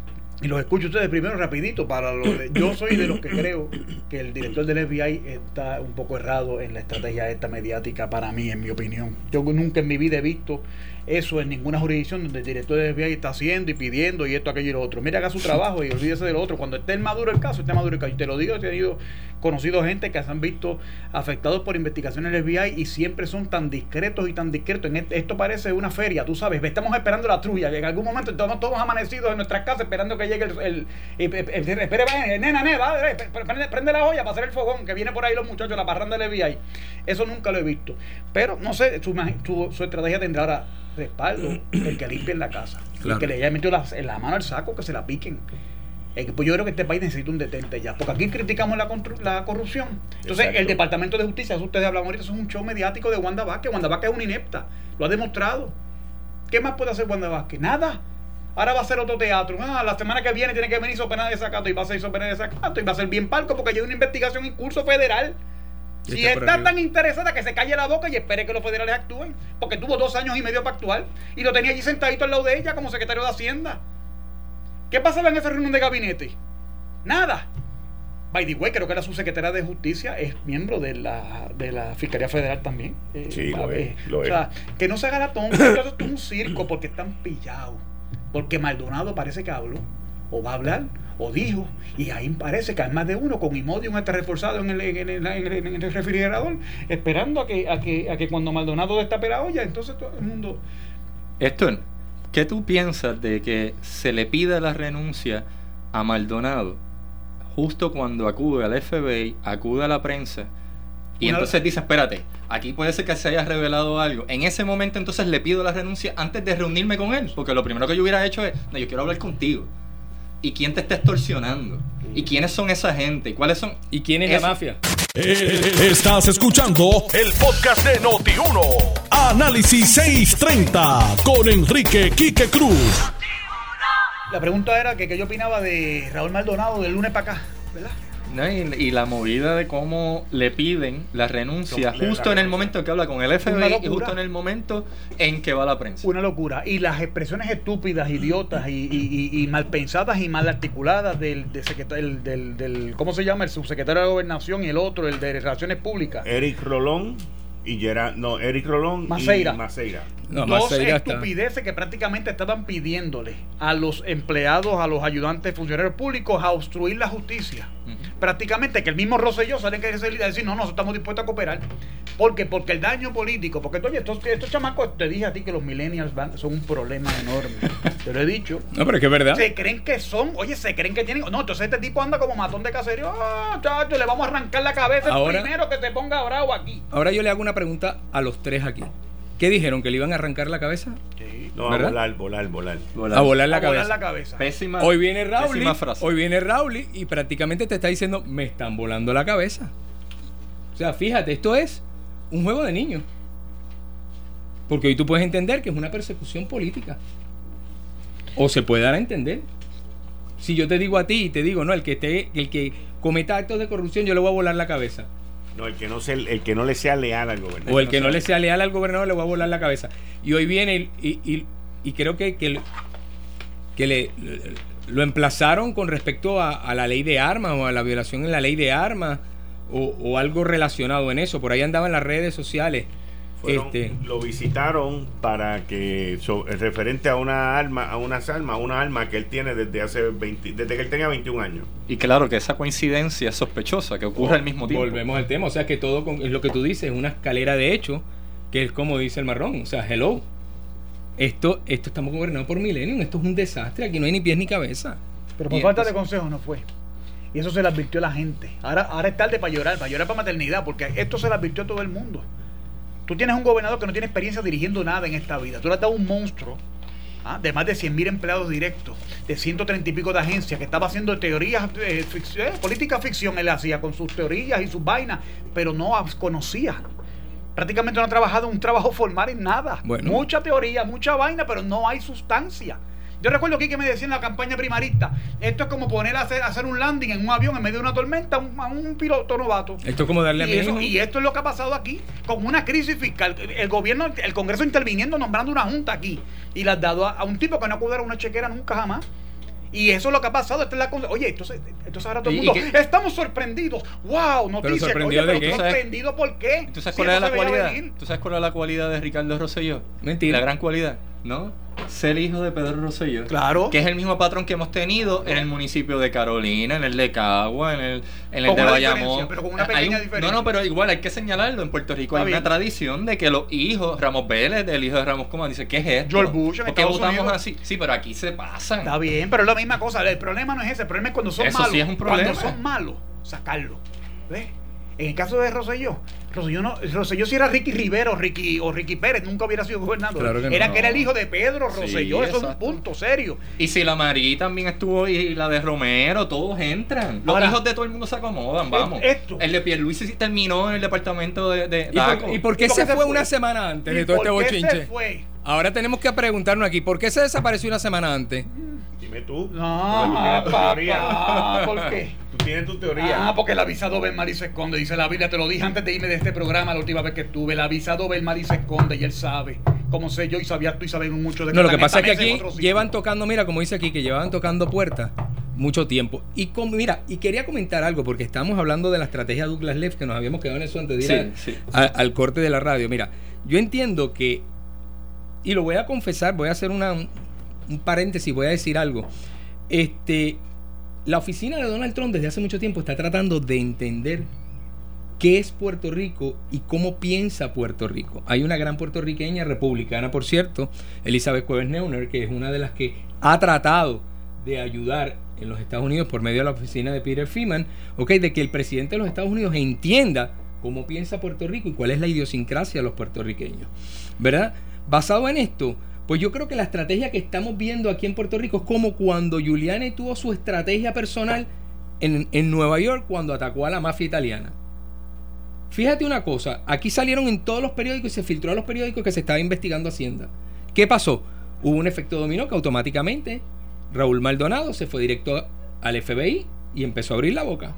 y los escucho ustedes primero rapidito para lo de, yo soy de los que creo que el director del FBI está un poco errado en la estrategia esta mediática para mí en mi opinión yo nunca en mi vida he visto eso en ninguna jurisdicción donde el director del FBI está haciendo y pidiendo y esto, aquello y lo otro. Mira, haga su trabajo y olvídese de lo otro. Cuando esté maduro el caso, esté maduro el caso. Y te lo digo, he tenido conocido gente que se han visto afectados por investigaciones del FBI y siempre son tan discretos y tan discretos. En esto parece una feria, tú sabes. Estamos esperando la trulla. En algún momento estamos todos amanecidos en nuestras casas esperando que llegue el. el, espere, nena, nena, prende, prende, la olla para hacer el fogón que viene por ahí los muchachos, la parranda del FBI. Eso nunca lo he visto. Pero no sé, su, su, su estrategia tendrá ahora respaldo el que limpien la casa. El que le haya metido la mano al saco, que se la piquen. Pues yo creo que este país necesita un detente ya, porque aquí criticamos la, la corrupción. Entonces, el Departamento de Justicia, eso ustedes hablan ahorita, eso es un show mediático de Wanda Vázquez. Wanda Vázquez es una inepta, lo ha demostrado. ¿Qué más puede hacer Wanda Vázquez? Nada. Ahora va a ser otro teatro. Ah, la semana que viene tiene que venir pena de desacato y va a ser pena de desacato y va a ser bien palco porque hay una investigación en curso federal si está tan interesada que se calle la boca y espere que los federales actúen, porque tuvo dos años y medio para actuar y lo tenía allí sentadito al lado de ella como secretario de Hacienda. ¿Qué pasaba en esa reunión de gabinete? Nada. By the way, creo que la subsecretaria de Justicia es miembro de la, de la Fiscalía Federal también. Eh, sí, lo es, o sea, que no se haga la tonta, esto es un circo porque están pillados. Porque Maldonado parece que habló, o va a hablar, o dijo, y ahí parece que hay más de uno con Imodium está reforzado en el, en, el, en, el, refrigerador, esperando a que, a que, a que cuando Maldonado destape la olla, entonces todo el mundo... Esto, ¿qué tú piensas de que se le pida la renuncia a Maldonado justo cuando acude al FBI, acude a la prensa? Y entonces dice, espérate, aquí puede ser que se haya revelado algo. En ese momento entonces le pido la renuncia antes de reunirme con él, porque lo primero que yo hubiera hecho es, no, yo quiero hablar contigo y quién te está extorsionando y quiénes son esa gente y cuáles son y quién es la mafia. Eh, estás escuchando el podcast de Noti1. Análisis 630 con Enrique Quique Cruz. La pregunta era que qué yo opinaba de Raúl Maldonado del lunes para acá, ¿verdad? Y, la movida de cómo le piden la renuncia justo en el momento en que habla con el FBI y justo en el momento en que va a la prensa. Una locura. Y las expresiones estúpidas, idiotas y, mal pensadas y mal articuladas del, del, del, ¿cómo se llama? El subsecretario de Gobernación y el otro, el de Relaciones Públicas. Eric Rolón y Gerard, no, Eric Rolón Maceira. y Maceira. Dos estupideces que prácticamente estaban pidiéndole a los empleados, a los ayudantes funcionarios públicos a obstruir la justicia prácticamente que el mismo Rosselló sale que decir, no, no, estamos dispuestos a cooperar. ¿Por qué? Porque el daño político, porque oye, estos, estos chamacos, te dije a ti que los millennials van, son un problema enorme. te lo he dicho. No, pero es que es verdad. Se creen que son, oye, se creen que tienen. No, entonces este tipo anda como matón de caserío. Ah, chacho, le vamos a arrancar la cabeza el primero que se ponga bravo aquí. Ahora yo le hago una pregunta a los tres aquí. ¿Qué dijeron? ¿Que le iban a arrancar la cabeza? Sí. No, a volar, volar, volar, A volar la, cabeza. Volar la cabeza. Pésima, hoy viene Raúl. Hoy viene Raúl y prácticamente te está diciendo, me están volando la cabeza. O sea, fíjate, esto es un juego de niños. Porque hoy tú puedes entender que es una persecución política. O se puede dar a entender. Si yo te digo a ti y te digo, no, el que esté, el que cometa actos de corrupción, yo le voy a volar la cabeza. El que no, se, el que no le sea leal al gobernador. O el que no, le sea leal al gobernador le voy a volar la cabeza. Y hoy viene y, y, creo que, que, le, lo emplazaron con respecto a, la ley de armas o a la violación en la ley de armas o, o algo relacionado en eso. Por ahí andaban las redes sociales este, lo visitaron para que referente a una arma, a unas armas, una arma que él tiene desde hace 20, desde que él tenía 21 años. Y claro que esa coincidencia es sospechosa, que ocurre al mismo tiempo. Volvemos al tema, o sea que todo es lo que tú dices, una escalera de hecho, que es como dice el marrón, o sea, hello. Esto, esto estamos gobernados por Millennium, esto es un desastre, aquí no hay ni pies ni cabeza. Pero por falta de consejo no fue. Y eso se le advirtió a la gente. Ahora, ahora es tarde para llorar, para llorar para maternidad, porque esto se le advirtió a todo el mundo. Tú tienes un gobernador que no tiene experiencia dirigiendo nada en esta vida. Tú le has dado un monstruo ¿ah? de más de 100 mil empleados directos, de 130 y pico de agencias, que estaba haciendo teorías, eh, eh, política ficción, él hacía con sus teorías y sus vainas, pero no conocía. Prácticamente no ha trabajado un trabajo formal en nada. Mucha teoría, mucha vaina, pero no hay sustancia. Yo recuerdo aquí que me decía en la campaña primarista, esto es como poner a hacer, hacer un landing en un avión en medio de una tormenta a un, piloto novato. Esto es como darle y, a y esto es lo que ha pasado aquí, con una crisis fiscal. El gobierno, el Congreso interviniendo, nombrando una junta aquí, y la ha dado a, un tipo que no ha una chequera nunca jamás. Y eso es lo que ha pasado. Esta es la Oye, entonces, entonces ahora todo el mundo. Estamos sorprendidos. ¡Wow! Noticias. ¿Sorprendido Oye, pero sorprendido por qué? ¿Tú sabes, cuál es la cualidad? ¿Tú sabes cuál es la cualidad de Ricardo Rosselló? Mentira. La gran cualidad, ¿no? ser hijo de Pedro Rosselló. Claro. Que es el mismo patrón que hemos tenido en el municipio de Carolina, en el de Cagua, en el, en el de Bayamón. Pero con una pequeña diferencia. No, no, pero igual hay que señalarlo. En Puerto Rico hay una tradición de que los hijos, Ramos Vélez, el hijo de Ramos Coma, dice, ¿qué es esto? George Bush, ¿Por qué votamos así? Sí, pero aquí se pasan. Está bien, pero es la misma cosa. El problema no es ese. El problema es cuando son Eso malos. Sí es un problema. Cuando son malos, sacarlo. ¿Ves? En el caso de Rosselló, Rosselló, no, Rosselló si era Ricky Rivero Ricky, o Ricky Pérez, nunca hubiera sido gobernador. era que era el hijo de Pedro Rosselló, eso es un punto serio. Y si la Marí también estuvo y la de Romero, todos entran. Los hijos de todo el mundo se acomodan, vamos. Esto. El de Pierluisi sí terminó en el departamento de, de ¿Y, por, qué se, fue, una semana antes de todo este bochinche? Ahora tenemos que preguntarnos aquí, ¿por qué se desapareció una semana antes? Dime tú. No, ¿por qué? Tienes tu teoría. Ah, porque el avisado ve mal y se esconde. Dice la Biblia, te lo dije antes de irme de este programa la última vez que estuve. El avisado ve mal y se esconde y él sabe. Como sé yo y sabía tú y sabes mucho de No, lo que pasa es que aquí llevan tocando, mira, como dice aquí, que llevaban tocando puertas mucho tiempo. Y mira, y quería comentar algo, porque estamos hablando de la estrategia Douglas Leff, que nos habíamos quedado en eso antes de ir al corte de la radio. Mira, yo entiendo que, y lo voy a confesar, voy a hacer una, un paréntesis, voy a decir algo. Este, la oficina de Donald Trump desde hace mucho tiempo está tratando de entender qué es Puerto Rico y cómo piensa Puerto Rico. Hay una gran puertorriqueña republicana, por cierto, Elizabeth Cuevas Neuner, que es una de las que ha tratado de ayudar en los Estados Unidos por medio de la oficina de Peter Freeman, okay, de que el presidente de los Estados Unidos entienda cómo piensa Puerto Rico y cuál es la idiosincrasia de los puertorriqueños. ¿Verdad? Basado en esto, pues yo creo que la estrategia que estamos viendo aquí en Puerto Rico es como cuando Giuliani tuvo su estrategia personal en, Nueva York cuando atacó a la mafia italiana. Fíjate una cosa, aquí salieron en todos los periódicos y se filtró a los periódicos que se estaba investigando Hacienda. ¿Qué pasó? Hubo un efecto dominó que automáticamente Raúl Maldonado se fue directo al FBI y empezó a abrir la boca.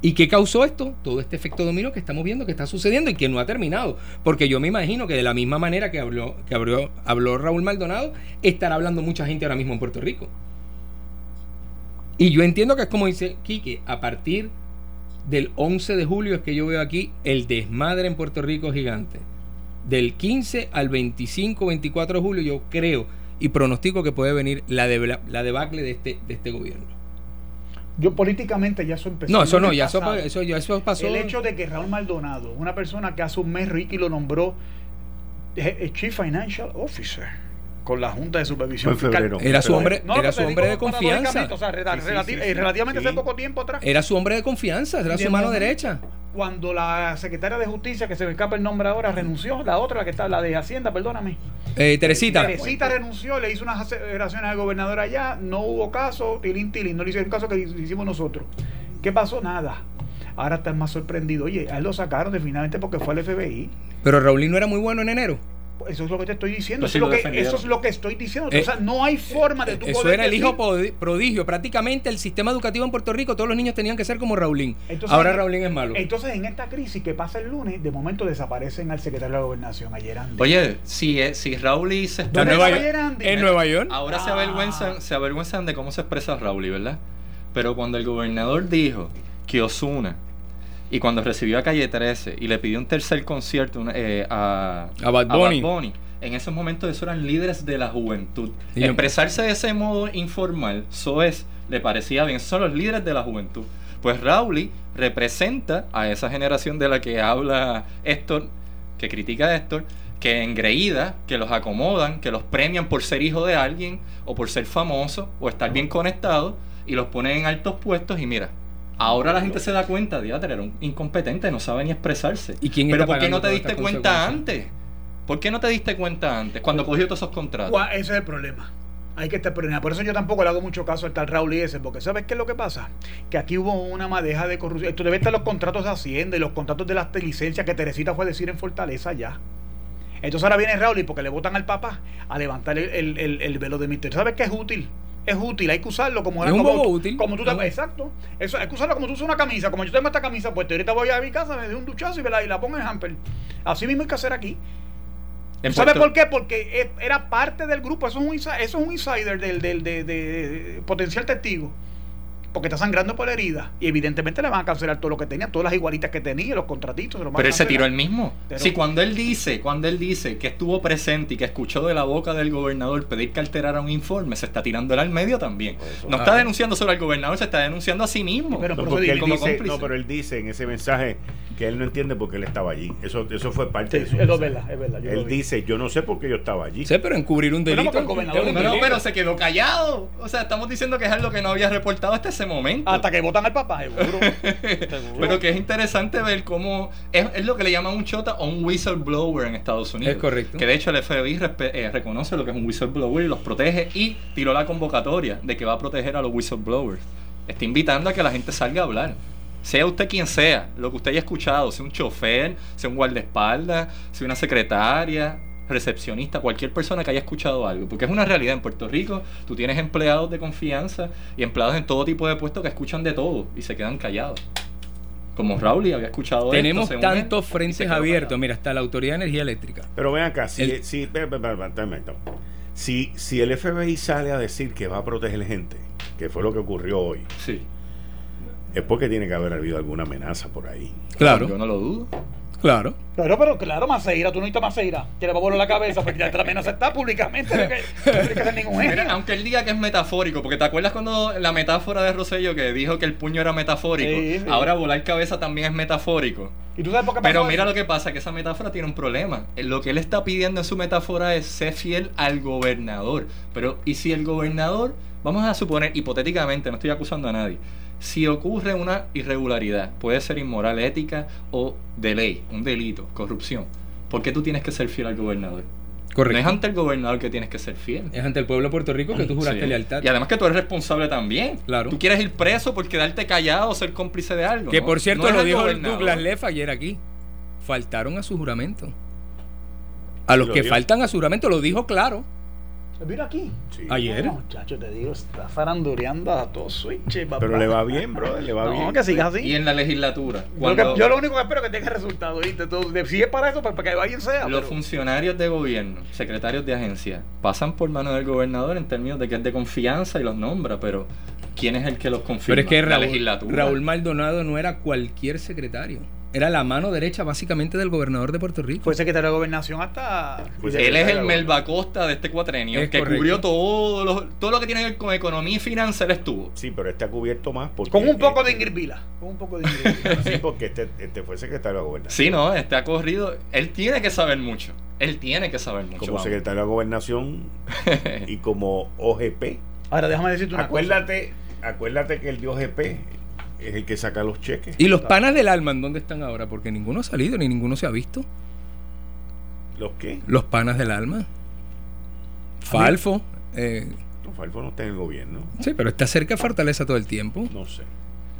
¿Y qué causó esto? Todo este efecto dominó que estamos viendo que está sucediendo y que no ha terminado. Porque yo me imagino que de la misma manera que habló, que habló Raúl Maldonado, estará hablando mucha gente ahora mismo en Puerto Rico. Y yo entiendo que es como dice Quique, a partir del 11 de julio es que yo veo aquí el desmadre en Puerto Rico gigante. Del 15 al 25, 24 de julio yo creo y pronostico que puede venir la, la debacle de este, de este gobierno. Yo políticamente ya eso empezó. No, eso no, ya eso, eso, ya eso pasó. El hecho de que Raúl Maldonado, una persona que hace un mes Ricky lo nombró eh, eh, Chief Financial Officer con la Junta de Supervisión en febrero. Era su hombre, No, era su hombre digo de confianza. O sea, rela- Sí, sí, relati- sí, eh, sí. relativamente Sí. hace poco tiempo atrás. Era su hombre de confianza, era De su mano derecha. Cuando la secretaria de Justicia, que se me escapa el nombre ahora, renunció, la otra, la que está, la de Hacienda, perdóname. Eh, Teresita. Teresita renunció, le hizo unas aceleraciones al gobernador allá, no hubo caso, tilín, tilín, no le hicieron caso que hicimos nosotros. ¿Qué pasó? Nada. Ahora están más sorprendidos. Oye, a él lo sacaron definitivamente porque fue al FBI. Pero Raulín no era muy bueno en enero. Eso es lo que te estoy diciendo. Pues eso, sí es lo lo que, eso es lo que estoy diciendo. Eh, o sea, no hay forma de tú Eso poder era el hijo prodi- prodigio. Prácticamente el sistema educativo en Puerto Rico, todos los niños tenían que ser como Raulín. Entonces, Ahora en- Raulín es malo. Entonces, en esta crisis que pasa el lunes, de momento desaparecen al secretario de la gobernación, ayer Andy. Oye, si, eh, si Raúl y se ¿Dónde en Nueva York. ayer Andy? En Nueva York. Ahora se Ah. avergüenzan, se avergüenzan de cómo se expresa Raúl, ¿verdad? Pero cuando el gobernador dijo que Osuna y cuando recibió a Calle 13 y le pidió un tercer concierto eh, a, A Bad Bunny. en esos momentos eso eran líderes de la juventud. Y- Expresarse de ese modo informal, eso es, le parecía bien, son los líderes de la juventud. Pues Raúl representa a esa generación de la que habla Héctor, que critica a Héctor, que engreída, que los acomodan, que los premian por ser hijo de alguien o por ser famoso o estar bien conectado y los ponen en altos puestos y mira, ahora la gente se da cuenta, diatre, era un incompetente, no sabe ni expresarse. ¿Y quién Pero ¿por qué no te diste cuenta antes? ¿Por qué no te diste cuenta antes cuando cogió todos esos contratos? Ese es el problema. Hay que estar preñado. Por eso yo tampoco le hago mucho caso al tal Raúl y ese, porque ¿sabes qué es lo que pasa? Que aquí hubo una madeja de corrupción. Esto debe estar los contratos de Hacienda y los contratos de las licencias que Teresita fue a decir en Fortaleza ya. Entonces ahora viene Raúl y porque le votan al papá a levantar el, el- el- el velo de misterio. ¿Sabes qué es útil? Es útil, hay que usarlo como Es un como, bobo útil. como tú te- exacto. Eso, hay que usarlo como tú usas una camisa. Como yo tengo esta camisa, pues ahorita voy a mi casa, me doy un duchazo y me la, y la pongo en hamper. Así mismo hay que hacer aquí. ¿Sabes por qué? Porque es- era parte del grupo. Eso es un, eso es un insider del, del de, de- de potencial testigo. Porque está sangrando por la herida. Y evidentemente le van a cancelar todo lo que tenía, todas las igualitas que tenía, los contratitos. los Pero él se tiró el mismo. Pero- Si cuando él dice, cuando él dice que estuvo presente y que escuchó de la boca del gobernador pedir que alterara un informe, se está tirando él al medio también. No está Ah. denunciando solo al gobernador, se está denunciando a sí mismo. Pero No, él como dice, cómplice. no, pero él dice en ese mensaje que él no entiende por qué él estaba allí. Eso, eso fue parte Sí, de su es mensaje. verdad, es verdad, yo lo Él dice, yo no sé por qué yo estaba allí. Sí, pero encubrir un Pero delito. un no, No, delito. pero se quedó callado. O sea, estamos diciendo que es algo que no había reportado hasta ese momento. Hasta que votan al papá, seguro. Seguro. Pero que es interesante ver cómo es, es lo que le llaman un chota o un whistleblower en Estados Unidos. Es correcto. Que de hecho el FBI eh, reconoce lo que es un whistleblower y los protege y tiró la convocatoria de que va a proteger a los whistleblowers. Está invitando a que la gente salga a hablar. Sea usted quien sea, lo que usted haya escuchado, sea un chofer, sea un guardaespaldas, sea una secretaria, recepcionista, cualquier persona que haya escuchado algo. Porque es una realidad en Puerto Rico, tú tienes empleados de confianza y empleados en todo tipo de puestos que escuchan de todo y se quedan callados. Como Raúl y había escuchado Tenemos esto, según él, tantos frentes abiertos. Mira, está la Autoridad de Energía Eléctrica. Pero ven acá, si, El- si, espera, espera, espera, espera, espera. si, si el FBI sale a decir que va a proteger gente, que fue lo que ocurrió hoy, Sí. Es porque tiene que haber habido alguna amenaza por ahí. Claro, Yo no lo dudo. claro. Claro, pero claro, Maceira, tú no necesitas Maceira, que le va a volar la cabeza porque ya la amenaza está públicamente. No hay que, hacer ningún genio. aunque él diga que es metafórico, porque te acuerdas cuando la metáfora de Rosello que dijo que el puño era metafórico, Sí, sí. ahora volar cabeza también es metafórico. ¿Y tú sabes por qué pasó Pero eso? mira lo que pasa, que esa metáfora tiene un problema. Eh, Lo que él está pidiendo en su metáfora es ser fiel al gobernador. Pero, ¿y si el gobernador, vamos a suponer hipotéticamente, no estoy acusando a nadie, si ocurre una irregularidad, puede ser inmoral, ética o de ley, un delito, corrupción, ¿por qué tú tienes que ser fiel al gobernador? No es Correcto. ante el gobernador que tienes que ser fiel. Es ante el pueblo de Puerto Rico que tú juraste Sí. lealtad. Y además que tú eres responsable también. Claro. Tú quieres ir preso por quedarte callado o ser cómplice de algo. Que ¿no? por cierto No lo el dijo gobernador. Douglas Leff ayer aquí. Faltaron a su juramento. A los Lo que faltan a su juramento lo dijo claro. Mira aquí. Sí. Ayer. No, muchacho, te digo, está farandureando a todo switch, papá. Pero le va bien, brother, le va no, bien. que sigas así. Y en la legislatura. Yo, cuando que- yo lo único que espero es que tenga resultado, ¿viste? Todo- si es para eso, pues para que alguien sea. los pero- funcionarios de gobierno, secretarios de agencia, pasan por mano del gobernador en términos de que es de confianza y los nombra, pero ¿quién es el que los confirma? Pero es que la Raúl, legislatura. Raúl Maldonado no era cualquier secretario. Era la mano derecha básicamente del gobernador de Puerto Rico. Fue secretario de gobernación hasta. Pues él es el Melba Costa de este cuatrenio, Es que correcto. cubrió todo lo, todo lo que tiene que ver con economía y finanzas, él estuvo. Sí, pero este ha cubierto más porque Con un poco de este- Ingrid Vila. Con un poco de Ingrid Vila. Sí, porque este, este fue secretario de gobernación. Sí, no, este ha corrido. Él tiene que saber mucho. Él tiene que saber mucho. Como vamos. secretario de gobernación y como OGP. Ahora déjame decirte una Acuérdate, acuérdate que el de OGP es el que saca los cheques. ¿Y los panas del alma en dónde están ahora? Porque ninguno ha salido ni ninguno se ha visto. ¿Los qué? Los panas del alma. Falfo. eh, No, Falfo no está en el gobierno. sí, pero está cerca de Fortaleza todo el tiempo. No sé.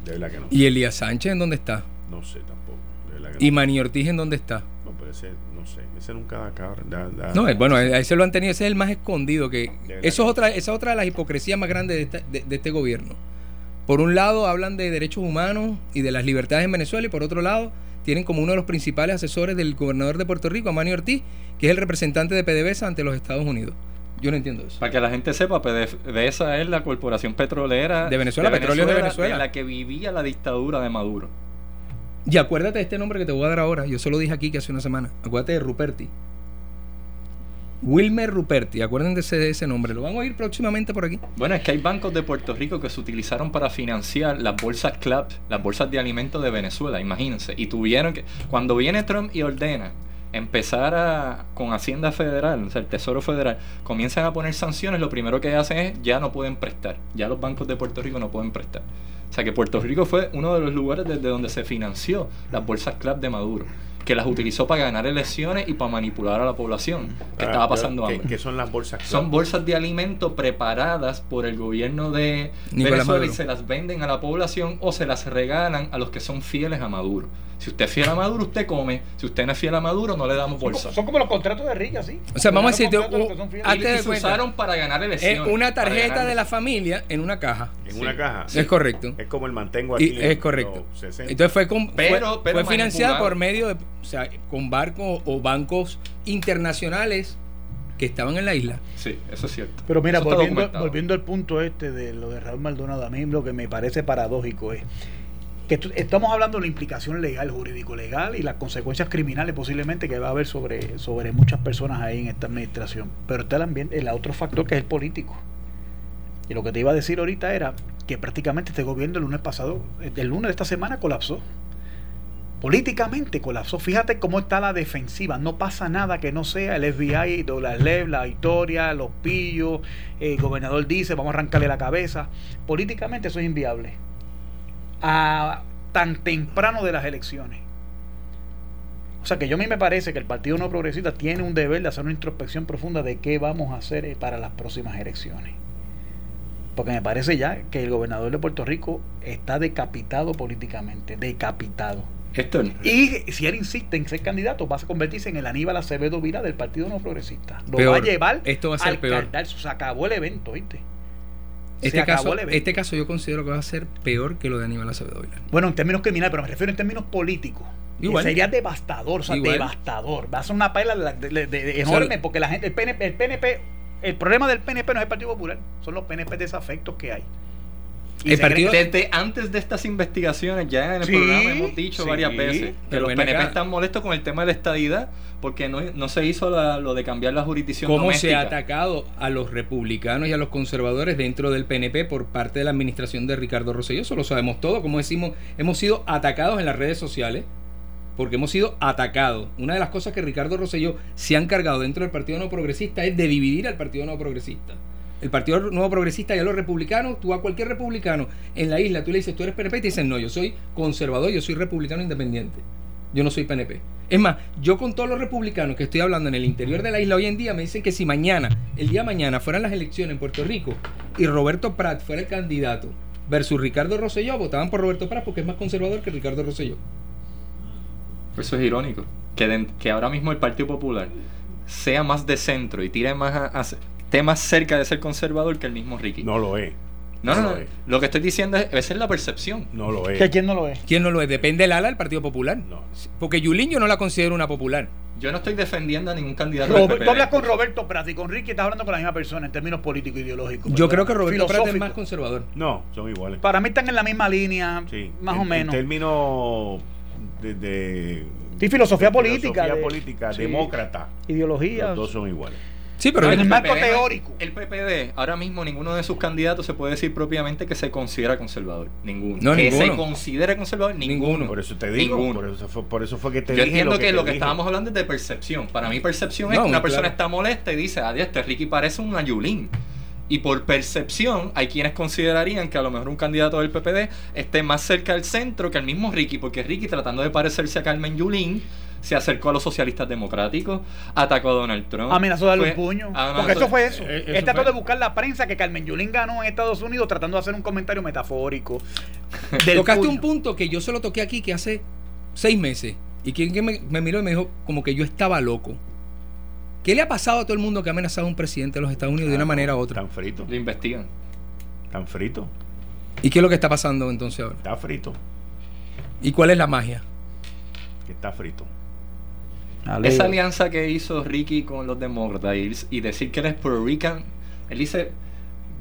De verdad que no. ¿Y Elías Sánchez en dónde está? No sé tampoco. De verdad que ¿Y no. Mani Ortiz en dónde está? No, pero ese, no sé. Ese nunca da cabra. da- da- No, eh, bueno, a ese lo han tenido, ese es el más escondido. que Eso es otra, esa es otra de las hipocresías más grandes de, esta- de- de este gobierno. Por un lado hablan de derechos humanos y de las libertades en Venezuela y por otro lado tienen como uno de los principales asesores del gobernador de Puerto Rico, Manny Ortiz, que es el representante de PDVSA ante los Estados Unidos. Yo no entiendo eso. Para que la gente sepa, PDVSA es la corporación petrolera De Venezuela, de Venezuela. en la que vivía la dictadura de Maduro. Y acuérdate de este nombre que te voy a dar ahora. Yo se lo dije aquí que hace una semana. Acuérdate de Ruperti. Wilmer Ruperti. Acuérdense de ese nombre. Lo van a oír próximamente por aquí. Bueno, es que hay bancos de Puerto Rico que se utilizaron para financiar las bolsas CLAP, las bolsas de alimentos de Venezuela, imagínense. Y tuvieron que, cuando viene Trump y ordena empezar a, con Hacienda Federal, o sea, el Tesoro Federal, comienzan a poner sanciones, lo primero que hacen es ya no pueden prestar. Ya los bancos de Puerto Rico no pueden prestar. O sea que Puerto Rico fue uno de los lugares desde donde se financió las bolsas CLAP de Maduro, que las utilizó para ganar elecciones y para manipular a la población que Ah, estaba pasando ¿qué- hambre. ¿Qué son las bolsas? Son bolsas de alimento preparadas por el gobierno de Nicolás Venezuela y se las venden a la población o se las regalan a los que son fieles a Maduro. Si usted es fiel a Maduro, usted come. Si usted no es fiel a Maduro, no le damos bolsa. son como los contratos de Rica, sí. O sea, vamos a Los decirte, contratos u- que son fieles. hazte Y, de y se usaron para ganar elecciones. Es una tarjeta de la familia en una caja. En Sí. una caja. Es correcto. Es como el mantengo aquí. Y es correcto. los 60. Entonces fue, con- Pero- fue, pero fue financiada por medio de, o sea, con barcos o bancos internacionales que estaban en la isla. Sí, eso es cierto. Pero mira, volviendo, volviendo al punto este de lo de Raúl Maldonado, a mí lo que me parece paradójico es que esto- estamos hablando de la implicación legal, jurídico-legal y las consecuencias criminales posiblemente que va a haber sobre, sobre muchas personas ahí en esta administración. Pero está el, ambiente, el otro factor que es el político. Y lo que te iba a decir ahorita era que prácticamente este gobierno el lunes pasado, el lunes de esta semana colapsó. Políticamente colapsó. Fíjate cómo está la defensiva. No pasa nada que no sea el FBI, la LEV, la historia, los pillos. El gobernador dice, vamos a arrancarle la cabeza. Políticamente eso es inviable. A tan temprano de las elecciones. O sea que yo a mí me parece que el Partido No Progresista tiene un deber de hacer una introspección profunda de qué vamos a hacer eh, para las próximas elecciones. Porque me parece ya que el gobernador de Puerto Rico está decapitado políticamente, decapitado. Y si él insiste en ser candidato, va a convertirse en el Aníbal Acevedo Vila del Partido No Progresista. Lo Peor. va a llevar Esto va a ser al peor. cardal. Se acabó el evento, ¿viste? Este caso, este caso yo considero que va a ser peor que lo de Aníbal Acevedo Villar. Bueno, en términos criminales, pero me refiero en términos políticos. Igual. Sería devastador, o sea, Igual. devastador. Va a ser una pela de- de- de- de- enorme porque la gente, el PNP, el PNP, el problema del PNP no es el Partido Popular, son los PNP desafectos que hay. Y El se partido- creen- Desde antes de estas investigaciones, ya en el Sí, programa hemos dicho sí, varias veces que los PNP acá. están molestos con el tema de la estadidad porque no, no se hizo la- lo de cambiar la jurisdicción ¿Cómo se ha atacado a los republicanos y a los conservadores dentro del PNP por parte de la administración de Ricardo Rosselló? Eso lo sabemos todo. Como decimos, hemos sido atacados en las redes sociales porque hemos sido atacados. Una de las cosas que Ricardo Rosselló se ha encargado dentro del Partido Nuevo Progresista es de dividir al Partido Nuevo Progresista. El Partido Nuevo Progresista y a los republicanos, tú a cualquier republicano en la isla, tú le dices, tú eres PNP, y te dicen, no, yo soy conservador, yo soy republicano independiente. Yo no soy PNP. Es más, yo con todos los republicanos que estoy hablando en el interior de la isla hoy en día me dicen que si mañana, el día de mañana, fueran las elecciones en Puerto Rico y Roberto Prat fuera el candidato versus Ricardo Rosselló, votaban por Roberto Prat porque es más conservador que Ricardo Rosselló. Eso es irónico. Que, ahora mismo el Partido Popular sea más de centro y tire más a- esté más cerca de ser conservador que el mismo Ricky. No lo es. no, no, no no. lo es. Lo que estoy diciendo es, esa es la percepción. No lo ¿Que es. quién no lo es? ¿Quién no lo es? Depende del ala del Partido Popular. No. Porque Yulín yo no la considero una popular. Yo no estoy defendiendo a ningún candidato Robert- tú hablas con Roberto Prat y con Ricky estás hablando con la misma persona en términos políticos e ideológicos. Yo creo que Roberto Prat es más conservador. No, son iguales. Para mí están en la misma línea, Sí. más En- o menos. En términos de, de- Sí, filosofía de política, filosofía de- política, sí. demócrata. Ideología. Los dos son iguales. Sí, pero en el el marco PPD, teórico. El PPD, ahora mismo ninguno de sus candidatos se puede decir propiamente que se considera conservador. Ninguno. No, que ninguno. se considere conservador, ninguno. Ninguno. Por eso te digo, Ninguno. por eso, fue, por eso fue que te Yo dije entiendo que, te lo que dije. estábamos hablando es de percepción. Para mí percepción es que una persona claro. está molesta y dice, adiós, este Ricky parece un Yulín. Y por percepción, hay quienes considerarían que a lo mejor un candidato del PPD esté más cerca del centro que el mismo Ricky, porque Ricky, tratando de parecerse a Carmen Yulín, se acercó a los socialistas democráticos, atacó a Donald Trump. Amenazó de darle fue- un puño. amenazó- Porque eso fue eso. Eh, eso Él trató fue. de buscar la prensa que Carmen Yulín ganó en Estados Unidos tratando de hacer un comentario metafórico. Tocaste puño. un punto que yo se lo toqué aquí que hace seis meses. Y quien que me, me miró y me dijo como que yo estaba loco. ¿Qué le ha pasado a todo el mundo que ha amenazado a un presidente de los Estados Unidos de una Ah, manera u otra? Están fritos. Lo investigan. Están fritos. ¿Y qué es lo que está pasando entonces ahora? Está frito. ¿Y cuál es la magia? Que está frito. Esa alianza que hizo Ricky con los demócratas y, y decir que él es Puerto Rican, él dice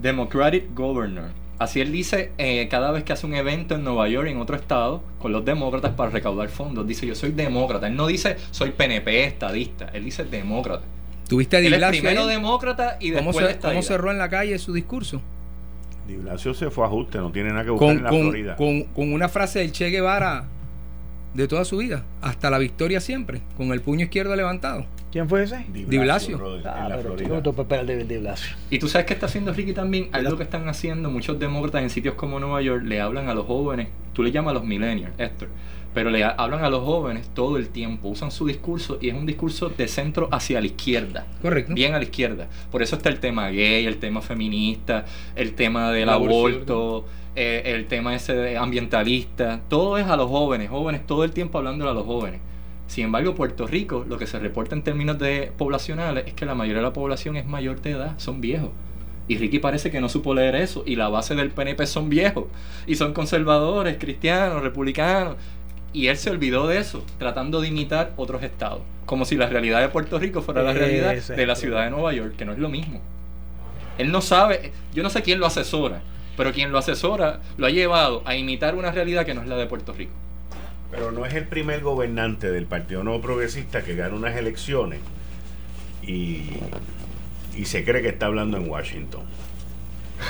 Democratic Governor. Así él dice eh, cada vez que hace un evento en Nueva York, en otro estado, con los demócratas para recaudar fondos. Dice yo soy demócrata. Él no dice soy PNP, estadista. Él dice demócrata. ¿Tuviste a Di Él es Blasio primero ahí? demócrata y ¿Cómo, después se- cómo cerró en la calle su discurso? Di Blasio se fue a ajuste, no tiene nada que buscar Con, en la con- Florida. con- con una frase del Che Guevara de toda su vida, hasta la victoria siempre, con el puño izquierdo levantado. ¿Quién fue ese? Di Di Blasio. Ah, en la pero de, de. Y tú sabes qué está haciendo Ricky también. Algo que están haciendo muchos demócratas en sitios como Nueva York, le hablan a los jóvenes, tú le llamas a los millennials, Héctor, pero le ha- hablan a los jóvenes todo el tiempo, usan su discurso y es un discurso de centro hacia la izquierda. Correcto. Bien a la izquierda. Por eso está el tema gay, el tema feminista, el tema del La aborción. aborto, eh, el tema ese de ambientalista. Todo es a los jóvenes, jóvenes, todo el tiempo hablándole a los jóvenes. Sin embargo, Puerto Rico, lo que se reporta en términos de poblacionales es que la mayoría de la población es mayor de edad, son viejos. Y Ricky parece que no supo leer eso. Y la base del PNP son viejos. Y son conservadores, cristianos, republicanos. Y él se olvidó de eso, tratando de imitar otros estados. Como si la realidad de Puerto Rico fuera la realidad de la ciudad de Nueva York, que no es lo mismo. Él no sabe, yo no sé quién lo asesora, pero quien lo asesora lo ha llevado a imitar una realidad que no es la de Puerto Rico. Pero no es el primer gobernante del Partido Nuevo Progresista que gana unas elecciones y, y se cree que está hablando en Washington.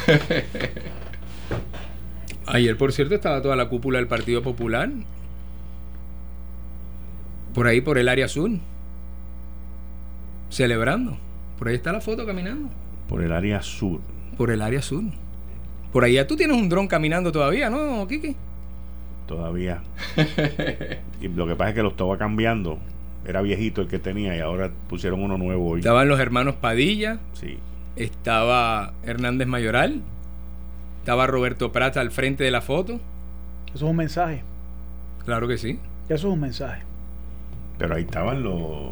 Ayer, por cierto, estaba toda la cúpula del Partido Popular. Por ahí, por el área sur. Celebrando. Por ahí está la foto caminando. Por el área sur. Por el área sur. Por allá tú tienes un dron caminando todavía, ¿no, Kiki? Todavía. y lo que pasa es que lo estaba cambiando. Era viejito el que tenía y ahora pusieron uno nuevo hoy. Estaban los hermanos Padilla, Sí. estaba Hernández Mayoral, estaba Roberto Prata al frente de la foto. Eso es un mensaje. Claro que sí. Eso es un mensaje. Pero ahí estaban los,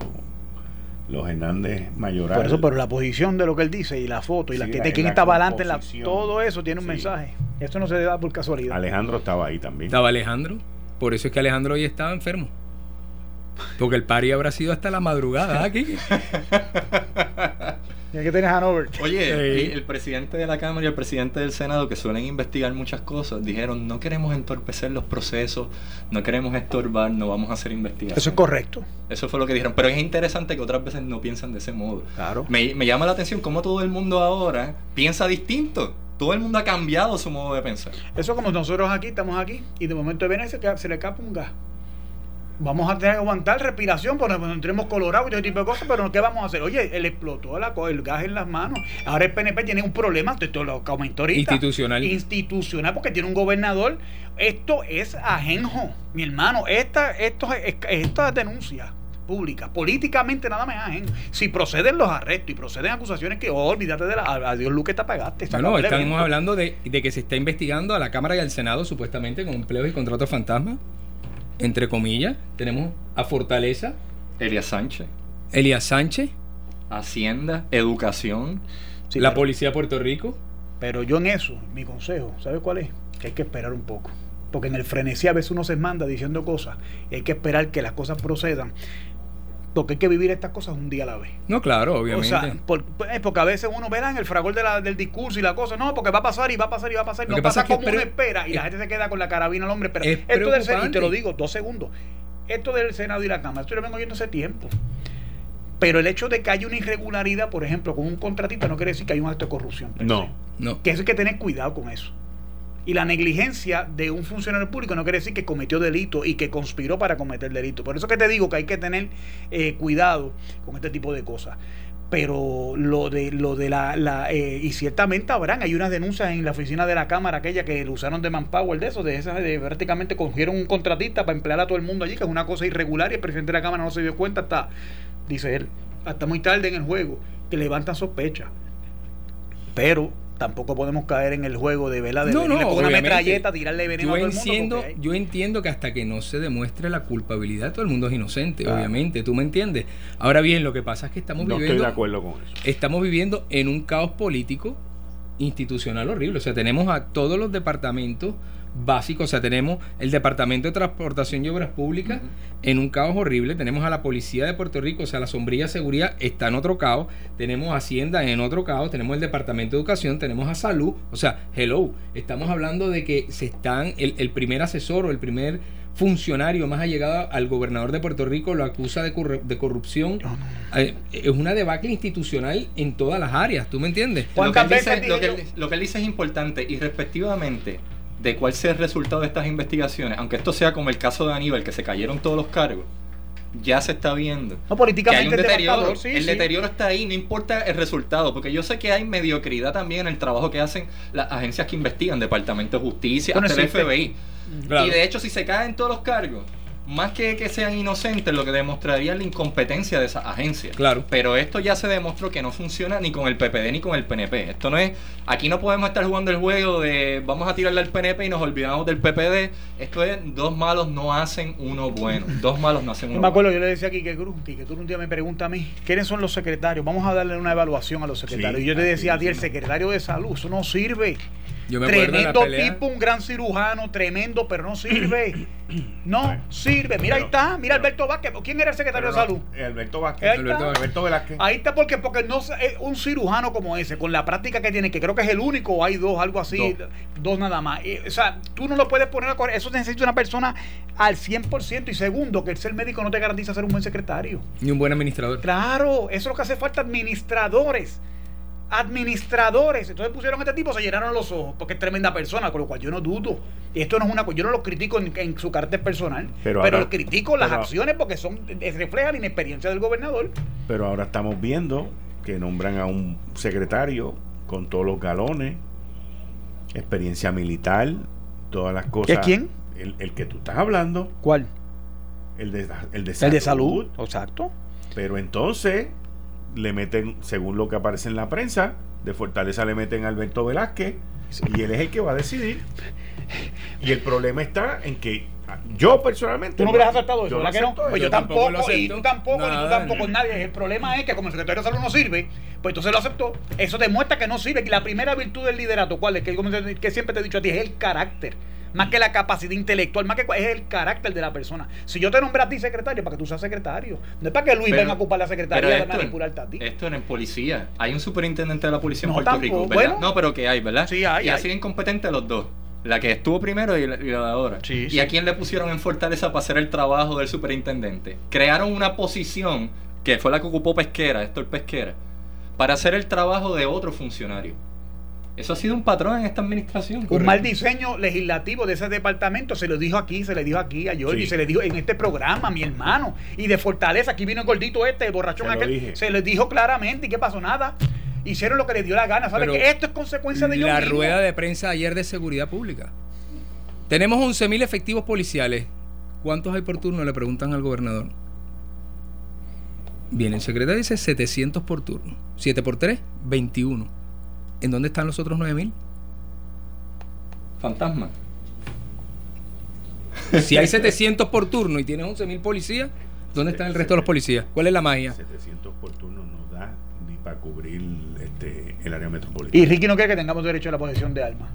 los Hernández Mayoral. Por eso, pero la posición de lo que él dice y la foto y la Sí, que la- quién estaba adelante, en la, todo eso tiene un Sí. mensaje. Eso no se da por casualidad. Alejandro estaba ahí también. Estaba Alejandro. Por eso es que Alejandro hoy estaba enfermo. Porque el pari habrá sido hasta la madrugada, ¿ah, Kiki? Tiene que tener Hanover. Oye, Sí. el presidente de la Cámara y el presidente del Senado, que suelen investigar muchas cosas, dijeron, no queremos entorpecer los procesos, no queremos estorbar, no vamos a hacer investigación. Eso es correcto. Eso fue lo que dijeron. Pero es interesante que otras veces no piensan de ese modo. Claro. Me, me llama la atención cómo todo el mundo ahora piensa distinto. Todo el mundo ha cambiado su modo de pensar. Eso como nosotros aquí, estamos aquí, y de momento viene se, ca- se le escapa un gas. Vamos a tener que aguantar respiración porque nos entremos colorados y todo tipo de cosas, pero ¿qué vamos a hacer? Oye, él explotó la, el gas en las manos. Ahora el PNP tiene un problema, esto es lo que aumentó ahorita. Institucional. Institucional, porque tiene un gobernador. Esto es ajenjo, mi hermano. Esta, esto, es- esta denuncia pública, políticamente nada más es ajenjo. Si proceden los arrestos y proceden acusaciones que, oh, olvídate de la. Adiós, Luque, te apagaste. No, estamos hablando de, de que se está investigando a la Cámara y al Senado supuestamente con empleos y contratos fantasmas. Entre comillas, tenemos a Fortaleza, Elias Sánchez, Elías Sánchez, Hacienda, Educación. Sí, la pero- Policía de Puerto Rico. Pero yo en eso, mi consejo, ¿sabes cuál es? Que hay que esperar un poco. Porque en el frenesí a veces uno se manda diciendo cosas y hay que esperar que las cosas procedan. Porque hay que vivir estas cosas un día a la vez. No, claro, obviamente. O sea, por- eh, porque a veces uno verá en el fragor de la- del discurso y la cosa, no, porque va a pasar y va a pasar y va a pasar, Lo no pasa pasa es que como uno espera y la gente se queda con la carabina al hombre. Pero es esto del ser- y te lo digo, dos segundos. esto del Senado y la Cámara, esto lo vengo oyendo hace tiempo. Pero el hecho de que haya una irregularidad, por ejemplo, con un contratista, no quiere decir que hay un acto de corrupción. No. No. Que eso hay que tener cuidado con eso. Y la negligencia de un funcionario público no quiere decir que cometió delito y que conspiró para cometer delito. Por eso que te digo que hay que tener eh, cuidado con este tipo de cosas. Pero lo de lo de la, eh, y ciertamente habrán, hay unas denuncias en la oficina de la cámara aquella que lo usaron de manpower de eso, de esas de prácticamente cogieron un contratista para emplear a todo el mundo allí, que es una cosa irregular y el presidente de la cámara no se dio cuenta hasta, dice él, hasta muy tarde en el juego, que levantan sospecha. Pero tampoco podemos caer en el juego de vela de No, no, con una metralleta, tirarle veneno Yo a todo el mundo. entiendo, porque hay- yo entiendo que hasta que no se demuestre la culpabilidad, todo el mundo es inocente, Claro. obviamente, tú me entiendes. Ahora bien, lo que pasa es que estamos No estoy viviendo de acuerdo con eso. estamos viviendo en un caos político institucional horrible. O sea, tenemos a todos los departamentos básicos, o sea, tenemos el Departamento de Transportación y Obras Públicas en un caos horrible, tenemos a la Policía de Puerto Rico, o sea, la sombrilla de seguridad está en otro caos, tenemos Hacienda en otro caos, tenemos el Departamento de Educación, tenemos a Salud, o sea, hello, estamos hablando de que se están, el, el primer asesor o el primer funcionario más allegado al gobernador de Puerto Rico lo acusa de, corru- de corrupción. Eh, es una debacle institucional en todas las áreas, ¿tú me entiendes? Lo que, él dice, lo que él dice es importante y respectivamente de cuál sea el resultado de estas investigaciones, aunque esto sea como el caso de Aníbal, que se cayeron todos los cargos, ya se está viendo. No, políticamente que hay un deterioro. sí, el sí. deterioro está ahí, no importa el resultado, porque yo sé que hay mediocridad también en el trabajo que hacen las agencias que investigan, Departamento de Justicia, Bueno, hasta el FBI. Claro. Y de hecho, si se caen todos los cargos, más que que sean inocentes, lo que demostraría es la incompetencia de esa agencia. Claro. Pero esto ya se demostró que no funciona ni con el PPD ni con el PNP. Esto no es. Aquí no podemos estar jugando el juego de vamos a tirarle al PNP y nos olvidamos del PPD. Esto es dos malos no hacen uno bueno. Dos malos no hacen uno me acuerdo, bueno. yo le decía a Quique Cruz, Quique Cruz un día me pregunta a mí, ¿quiénes son los secretarios? Vamos a darle una evaluación a los secretarios. Sí, y yo le decía a ti, el secretario de salud, eso no sirve. Yo me Tremendo tipo, un gran cirujano, tremendo, pero no sirve. No sirve. Mira, ahí está, mira Alberto Vázquez. ¿Quién era el secretario de no, salud? Alberto Vázquez. Ahí está. Alberto Velázquez. Ahí está porque porque no es un cirujano como ese con la práctica que tiene que creo que es el único o hay dos algo así dos, Dos. nada más Eh, o sea tú no lo puedes poner a correr eso necesita una persona al 100% y segundo que el ser médico no te garantiza ser un buen secretario Ni un buen administrador. claro eso es lo que hace falta administradores administradores entonces pusieron a este tipo se llenaron los ojos porque es tremenda persona con lo cual yo no dudo y esto no es una yo no lo critico en, en su carácter personal Pero pero, ahora- critico las pero- acciones porque son eh, reflejan la inexperiencia del gobernador Pero ahora estamos viendo que nombran a un secretario con todos los galones, experiencia militar, todas las cosas. ¿Qué quién? El, el que tú estás hablando, ¿cuál? el de, el de El de salud. Exacto. Pero entonces le meten, según lo que aparece en la prensa, de Fortaleza le meten a Alberto Velázquez y él es el que va a decidir. Y el problema está en que yo personalmente Tú no hubieras aceptado eso, yo ¿verdad que no? Pues yo tampoco, lo y tú tampoco, y tú Nada, tampoco, no. nadie. El problema es que como el secretario de salud no sirve, pues entonces lo aceptó. Eso demuestra que no sirve. Y la primera virtud del liderato, ¿cuál es? Que, que siempre te he dicho a ti, es el carácter. Más que la capacidad intelectual, más que es el carácter de la persona. Si yo te nombré a ti secretario, para que tú seas secretario. No es para que Luis Pero- venga a ocupar la secretaría de manipularte a ti. Esto era en policía. Hay un superintendente de la policía en No, Puerto tampoco, Rico, ¿verdad? bueno. No, pero que hay, ¿verdad? Sí, hay, Y así de incompetentes los dos. La que estuvo primero y la, y la de ahora. Sí, ¿Y sí. a quién le pusieron en Fortaleza para hacer el trabajo del superintendente? Crearon una posición, que fue la que ocupó Pesquera, Héctor Pesquera, para hacer el trabajo de otro funcionario. Eso ha sido un patrón en esta administración. Un mal diseño legislativo de ese departamento se lo dijo aquí, se le dijo aquí a George, Sí. se le dijo en este programa, mi hermano. Y de Fortaleza, aquí vino el gordito este, el borrachón Se lo aquel, dije. se les dijo claramente. ¿Y qué pasó? Nada. Hicieron lo que les dio la gana. ¿Sabes que esto es consecuencia de ellos La mismos? rueda de prensa ayer de seguridad pública. Tenemos 11.000 efectivos policiales. ¿Cuántos hay por turno? Le preguntan al gobernador. Viene el secretario y dice 700 por turno. 7 por 3, 21. ¿En dónde están los otros 9.000? Fantasma. Si hay 700 por turno y tienes 11.000 policías, ¿dónde están el resto de los policías? ¿Cuál es la magia? 700 por turno no da ni para cubrir este, el área metropolitana. Y Ricky no quiere que tengamos derecho a la posesión de armas.